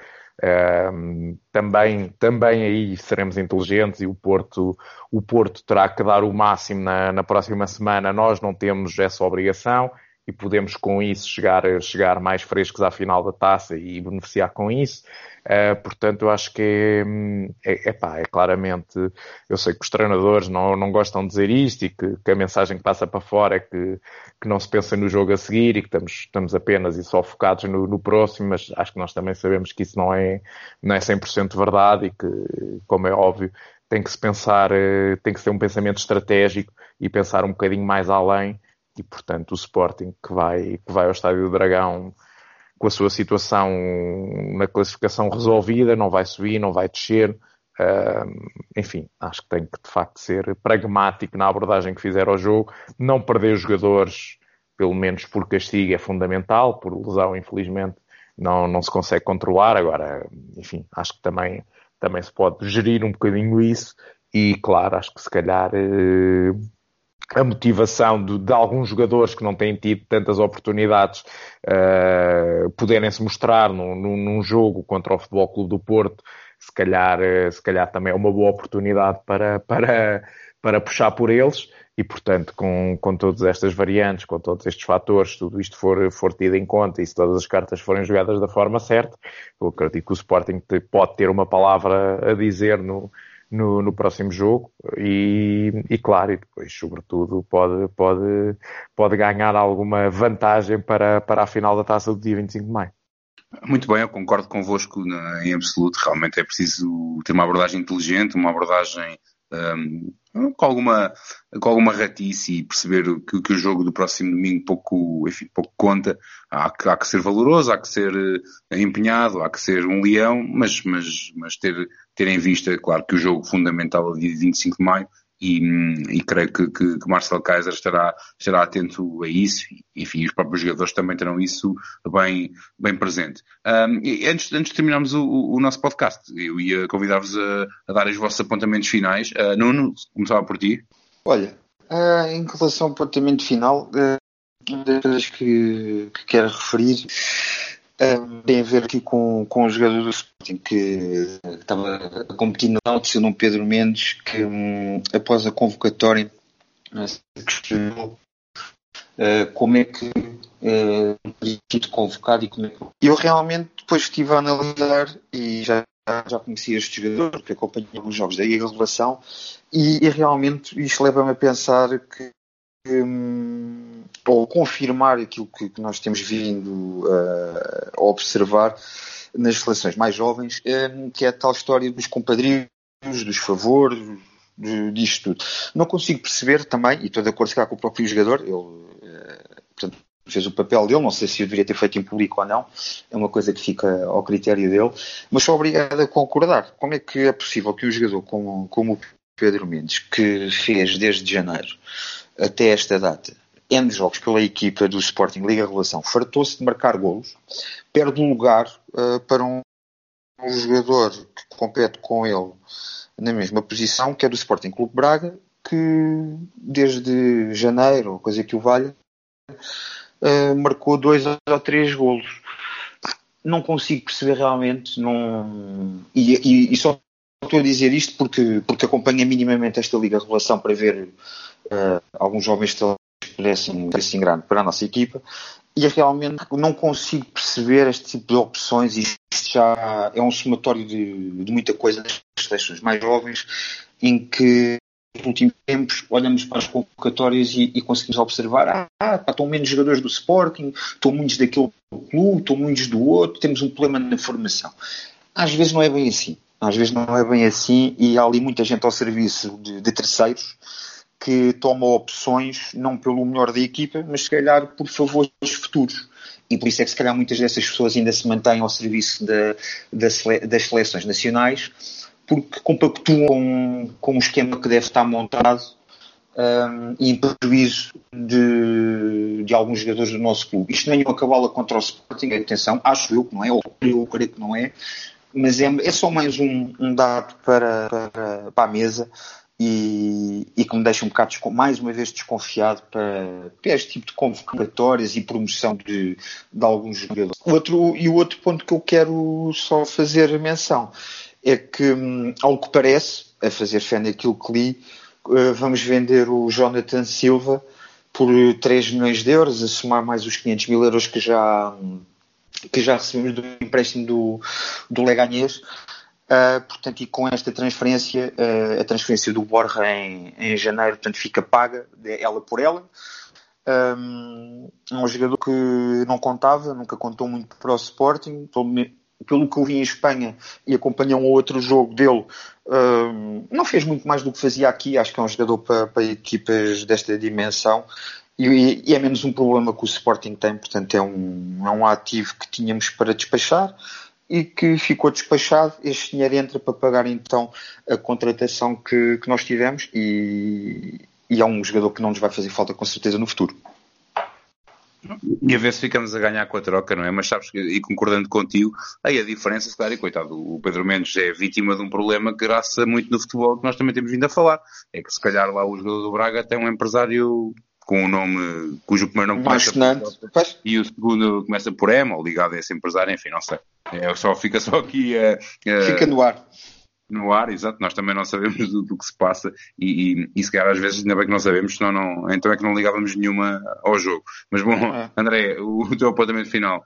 Também, também aí seremos inteligentes e o Porto, o Porto terá que dar o máximo na, na próxima semana. Nós não temos essa obrigação e podemos com isso chegar, chegar mais frescos à final da taça e beneficiar com isso. Uh, portanto, eu acho que é, é, epá, é claramente. Eu sei que os treinadores não, não gostam de dizer isto e que, que, a mensagem que passa para fora é que, que não se pensa no jogo a seguir e que estamos, estamos apenas e só focados no, no próximo, mas acho que nós também sabemos que isso não é, não é 100% verdade e que, como é óbvio, tem que se pensar, eh, tem que ser um pensamento estratégico e pensar um bocadinho mais além e, portanto, o Sporting que vai, que vai ao Estádio do Dragão com a sua situação na classificação resolvida, não vai subir, não vai descer. Uh, enfim, acho que tem que de facto ser pragmático na abordagem que fizer ao jogo, não perder os jogadores, pelo menos por castigo, é fundamental, por lesão, infelizmente, não, não se consegue controlar. Agora, enfim, acho que também, também se pode gerir um bocadinho isso e, claro, acho que se calhar uh, a motivação de, de, alguns jogadores que não têm tido tantas oportunidades uh, poderem se mostrar num, num, jogo contra o Futebol Clube do Porto, se calhar, uh, se calhar também é uma boa oportunidade para, para, para puxar por eles. E, portanto, com, com todas estas variantes, com todos estes fatores, tudo isto for, for tido em conta e se todas as cartas forem jogadas da forma certa, eu acredito que o Sporting pode ter uma palavra a dizer no, no, no próximo jogo e, e, claro, e depois, sobretudo, pode, pode, pode ganhar alguma vantagem para, para a final da taça do dia 25 de maio. Muito bem, eu concordo convosco em absoluto. Realmente é preciso ter uma abordagem inteligente, uma abordagem com, alguma, com alguma ratice e perceber que, que, o jogo do próximo domingo pouco, enfim, pouco conta. Há que, há que ser valoroso, há que ser uh, empenhado, há que ser um leão, mas, mas, mas ter, ter em vista, claro, que o jogo fundamental é dia 25 de maio e, e creio que, que, que Marcel Kaiser estará, estará atento a isso, enfim, os próprios jogadores também terão isso bem, bem presente. Um, antes, antes de terminarmos o, o, nosso podcast, eu ia convidar-vos a, a, dar os vossos apontamentos finais. Uh, Nuno, começava por ti. Olha, uh, em relação ao apontamento final, uh, uma das coisas que, que quero referir tem a ver aqui com, com o jogador do Sporting que estava a competir no Náutico, num Pedro Mendes, que um, após a convocatória questionou uh, como é que uh, sido convocado e como é que... Eu realmente depois estive a analisar e já, já conheci este jogador, porque acompanhei alguns jogos da revelação e, e realmente isto leva-me a pensar que um, ou confirmar aquilo que, que nós temos vindo uh, a observar nas seleções mais jovens, um, que é a tal história dos compadrinhos, dos favores, disto tudo. Não consigo perceber também, e estou de acordo com o próprio jogador, ele uh, portanto, fez o papel dele, não sei se eu deveria ter feito em público ou não, é uma coisa que fica ao critério dele, mas sou obrigado a concordar. Como é que é possível que um jogador como, como o Pedro Mendes, que fez desde janeiro até esta data N jogos pela equipa do Sporting Liga Relação, fartou-se de marcar golos, perde um lugar uh, para um, um, jogador que compete com ele na mesma posição, que é do Sporting Clube Braga, que desde janeiro, coisa que o valha, uh, marcou dois ou três golos. Não consigo perceber realmente, não... e, e, e só estou a dizer isto porque, porque acompanha minimamente esta Liga Revelação para ver uh, alguns jovens que pudessem assim grande para a nossa equipa e realmente não consigo perceber este tipo de opções e isto já é um somatório de, de muita coisa nas seleções mais jovens em que nos últimos tempos olhamos para as convocatórias e, e conseguimos observar ah, pá, estão menos jogadores do Sporting, estão muitos daquele clube, estão muitos do outro, temos um problema na formação. Às vezes não é bem assim. Às vezes não é bem assim e há ali muita gente ao serviço de, de terceiros que toma opções não pelo melhor da equipa, mas se calhar por favores futuros. E por isso é que se calhar muitas dessas pessoas ainda se mantêm ao serviço da, da das seleções nacionais, porque compactuam com, o esquema que deve estar montado um, e em prejuízo de, de alguns jogadores do nosso clube. Isto não é nenhuma cabala contra o Sporting, atenção, acho eu que não é, ou eu creio que não é, mas é, é só mais um, um dado para, para, para, a mesa e, e, que me deixa um bocado, mais uma vez, desconfiado para, para este tipo de convocatórias e promoção de, de alguns jogadores. Outro, e o outro ponto que eu quero só fazer menção é que, hum, ao que parece, a fazer fé naquilo que li, eh, vamos vender o Jonathan Silva por 3 milhões de euros, a somar mais os 500 mil euros que já hum, que já recebemos do empréstimo do, do Leganés. Uh, portanto, e com esta transferência, uh, a transferência do Borja em, em janeiro, portanto, fica paga, ela por ela. Um, é um jogador que não contava, nunca contou muito para o Sporting, pelo que eu vi em Espanha e acompanhei um outro jogo dele, um, não fez muito mais do que fazia aqui. Acho que é um jogador para, para equipas desta dimensão e, e, é menos um problema que o Sporting tem, portanto é um, é um ativo que tínhamos para despachar e que ficou despachado. Este dinheiro entra para pagar então a contratação que, que nós tivemos e, e é um jogador que não nos vai fazer falta com certeza no futuro. E a ver se ficamos a ganhar com a troca, não é? Mas sabes que, e concordando contigo, aí a diferença, se calhar, e coitado, o Pedro Mendes é vítima de um problema que graça muito no futebol que nós também temos vindo a falar. É que se calhar lá o jogador do Braga tem um empresário com um nome cujo primeiro nome começa por e o segundo começa por M, ou ligado a esse empresário, enfim, não sei. É, só, fica só aqui a. fica no ar no ar, exato, nós também não sabemos do, do que se passa e, e, e se calhar às vezes ainda bem que não sabemos, senão não, então é que não ligávamos nenhuma ao jogo. Mas bom, é. André, o, o teu apontamento final.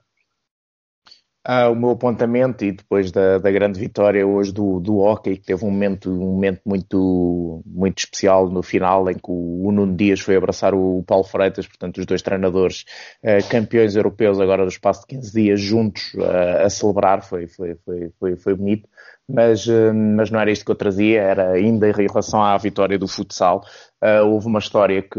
Ah, o meu apontamento e depois da, da, grande vitória hoje do, do hockey, que teve um momento, um momento muito, muito especial no final, em que o, o Nuno Dias foi abraçar o, Paulo Freitas, portanto, os dois treinadores uh, campeões europeus agora no espaço de 15 dias juntos uh, a celebrar, foi, foi, foi, foi, foi bonito mas, eh, mas não era isto que eu trazia, era ainda em relação à vitória do futsal. Uh, houve uma história que,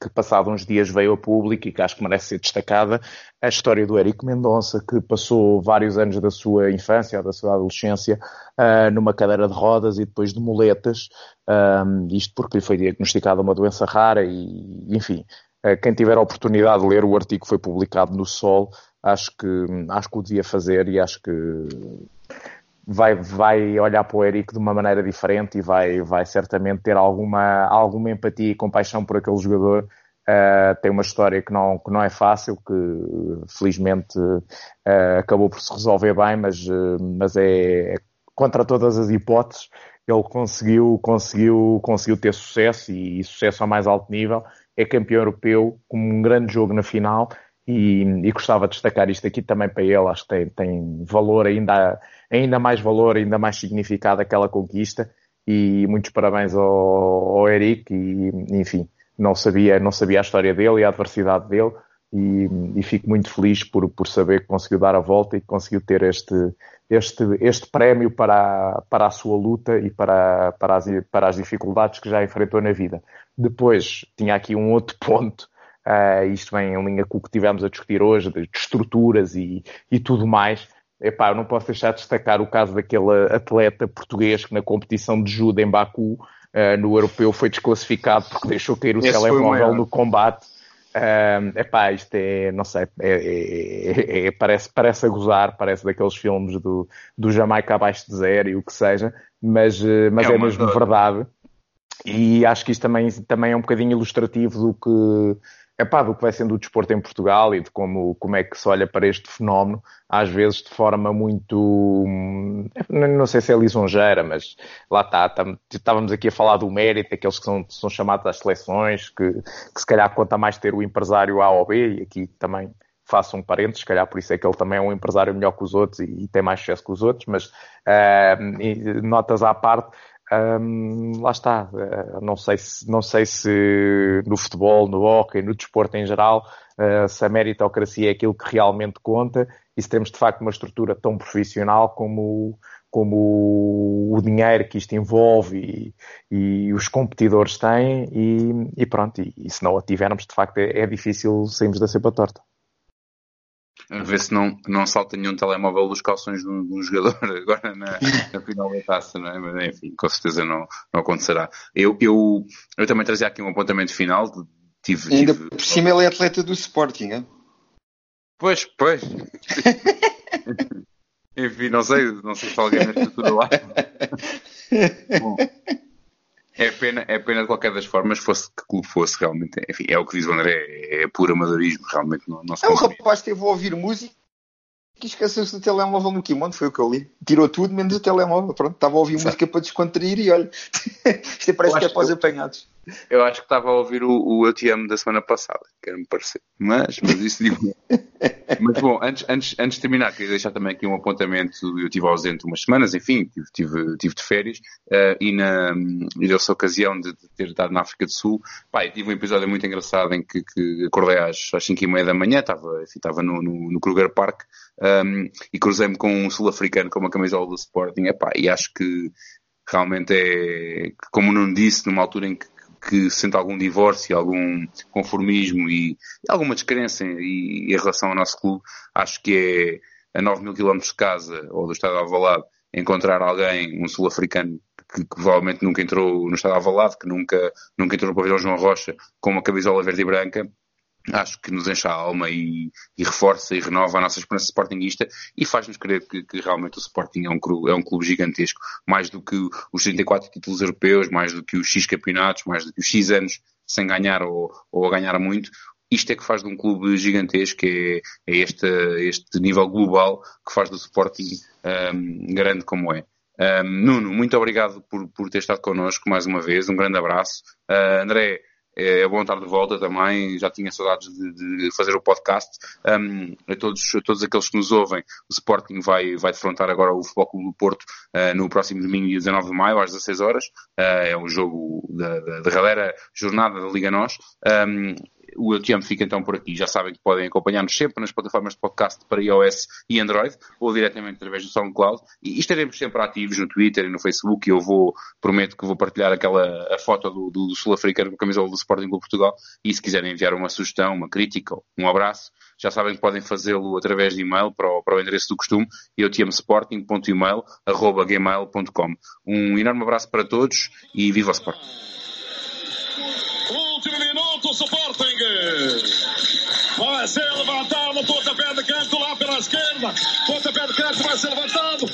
que, passado uns dias, veio a público e que acho que merece ser destacada, a história do Érico Mendonça, que passou vários anos da sua infância, da sua adolescência, uh, numa cadeira de rodas e depois de muletas, um, isto porque lhe foi diagnosticada uma doença rara e, enfim, uh, quem tiver a oportunidade de ler o artigo que foi publicado no Sol, acho que, acho que o devia fazer e acho que vai, vai olhar para o Eric de uma maneira diferente e vai, vai certamente ter alguma, alguma empatia e compaixão por aquele jogador. Uh, tem uma história que não, que não é fácil, que felizmente uh, acabou por se resolver bem, mas, uh, mas é, é contra todas as hipóteses. Ele conseguiu, conseguiu, conseguiu ter sucesso e, e sucesso ao mais alto nível. É campeão europeu com um grande jogo na final e, e, gostava de destacar isto aqui também para ele, acho que tem, tem valor ainda, ainda mais valor, ainda mais significado aquela conquista e muitos parabéns ao, ao Eric e enfim, não sabia, não sabia a história dele e a adversidade dele e, e, fico muito feliz por, por saber que conseguiu dar a volta e que conseguiu ter este, este, este prémio para, para a sua luta e para, para, as, para as dificuldades que já enfrentou na vida. Depois tinha aqui um outro ponto Uh, isto vem em linha com o que tivemos a discutir hoje, de, estruturas e, e tudo mais. Epá, eu não posso deixar de destacar o caso daquele atleta português que na competição de judo em Baku, uh, no europeu, foi desclassificado porque deixou cair o Esse telemóvel no combate. Uh, epá, isto é, não sei, é, é, é, parece, parece a gozar, parece daqueles filmes do, do Jamaica abaixo de zero e o que seja, mas, mas é, é mesmo verdade. E acho que isto também, também é um bocadinho ilustrativo do que, é pá, do que vai sendo o desporto em Portugal e de como, como é que se olha para este fenómeno, às vezes de forma muito, não sei se é lisonjeira, mas lá está, estávamos aqui a falar do mérito, aqueles que são, são chamados às seleções, que, que se calhar conta mais ter o empresário A ou B, e aqui também faço um parênteses, se calhar por isso é que ele também é um empresário melhor que os outros e, e tem mais sucesso que os outros, mas uh, notas à parte, um, lá está, uh, não, sei se, não sei se no futebol, no hockey, no desporto em geral, uh, se a meritocracia é aquilo que realmente conta e se temos de facto uma estrutura tão profissional como, como o dinheiro que isto envolve e, e os competidores têm e, e pronto, e, e, se não a tivermos de facto é, é difícil sairmos da cepa torta a ver se não, não salta nenhum telemóvel dos calções de um, jogador agora na, na, final da taça, não é? Mas enfim, com certeza não, não acontecerá. Eu, eu, eu também trazia aqui um apontamento final. Tive, Ainda tive... por cima ele é atleta do Sporting, é? Pois, pois. enfim, não sei, não sei se alguém na estrutura lá. Bom, é pena, é pena de qualquer das formas, fosse que clube fosse, realmente. Enfim, é o que diz o André, é, é puro amadorismo, realmente não, não se É um rapaz esteve a ouvir música e esqueceu-se do telemóvel no Kimono, foi o que eu li. Tirou tudo menos o telemóvel, pronto, estava a ouvir música para descontrair e olha, isto parece que é para os apanhados. Eu acho que estava a ouvir o, o Eu Te Amo da semana passada, quero-me parecer. Mas, mas isso digo. mas bom, antes, antes, antes de terminar, queria deixar também aqui um apontamento. Eu estive ausente umas semanas, enfim, tive, tive, tive de férias, uh, e, na, e deu-se a ocasião de, de, ter estado na África do Sul. Pá, tive um episódio muito engraçado em que, que acordei às, às 5 e meia da manhã, estava, enfim, estava no, no, no Kruger Park, um, ehm, e cruzei-me com um sul-africano com uma camisola do Sporting, epá, e acho que realmente é, como não disse, numa altura em que que sente algum divórcio, algum conformismo e, alguma descrença em, em, relação ao nosso clube, acho que é a 9 mil quilómetros de casa ou do estado de Alvalade encontrar alguém, um sul-africano que, que, provavelmente nunca entrou no estado de Alvalade, que nunca, nunca entrou no pavilhão João Rocha com uma camisola verde e branca, acho que nos enche a alma e, e, reforça e renova a nossa esperança sportinguista e faz-nos crer que, que, realmente o Sporting é um, é um, clube gigantesco, mais do que os 34 títulos europeus, mais do que os X campeonatos, mais do que os X anos sem ganhar ou, ou a ganhar muito. Isto é que faz de um clube gigantesco, é, é este, este nível global que faz do Sporting um, grande como é. Um, Nuno, muito obrigado por, por ter estado connosco mais uma vez, um grande abraço. Uh, André, é, é bom estar de volta também, já tinha saudades de, de fazer o podcast. Um, a, todos, a todos aqueles que nos ouvem, o Sporting vai, vai defrontar agora o Futebol Clube do Porto uh, no próximo domingo, dia 19 de maio, às 16 horas. Uh, é um jogo da, da derradeira jornada da Liga Nós. Um, o Eu Te Amo fica então por aqui. Já sabem que podem acompanhar-nos sempre nas plataformas de podcast para iOS e Android, ou diretamente através do SoundCloud. E estaremos sempre ativos no Twitter e no Facebook. E eu vou, prometo que vou partilhar aquela a foto do, do, sul-africano com a camisola do Sporting Clube Portugal. E se quiserem enviar uma sugestão, uma crítica, um abraço, já sabem que podem fazê-lo através de e-mail para o, para o endereço do costume. Eu te amo sporting.email, arroba gmail.com. Um enorme abraço para todos e viva o Sporting! Sporting. Vai ser levantado, pontapé de canto lá pela esquerda. Pontapé de canto vai ser levantado.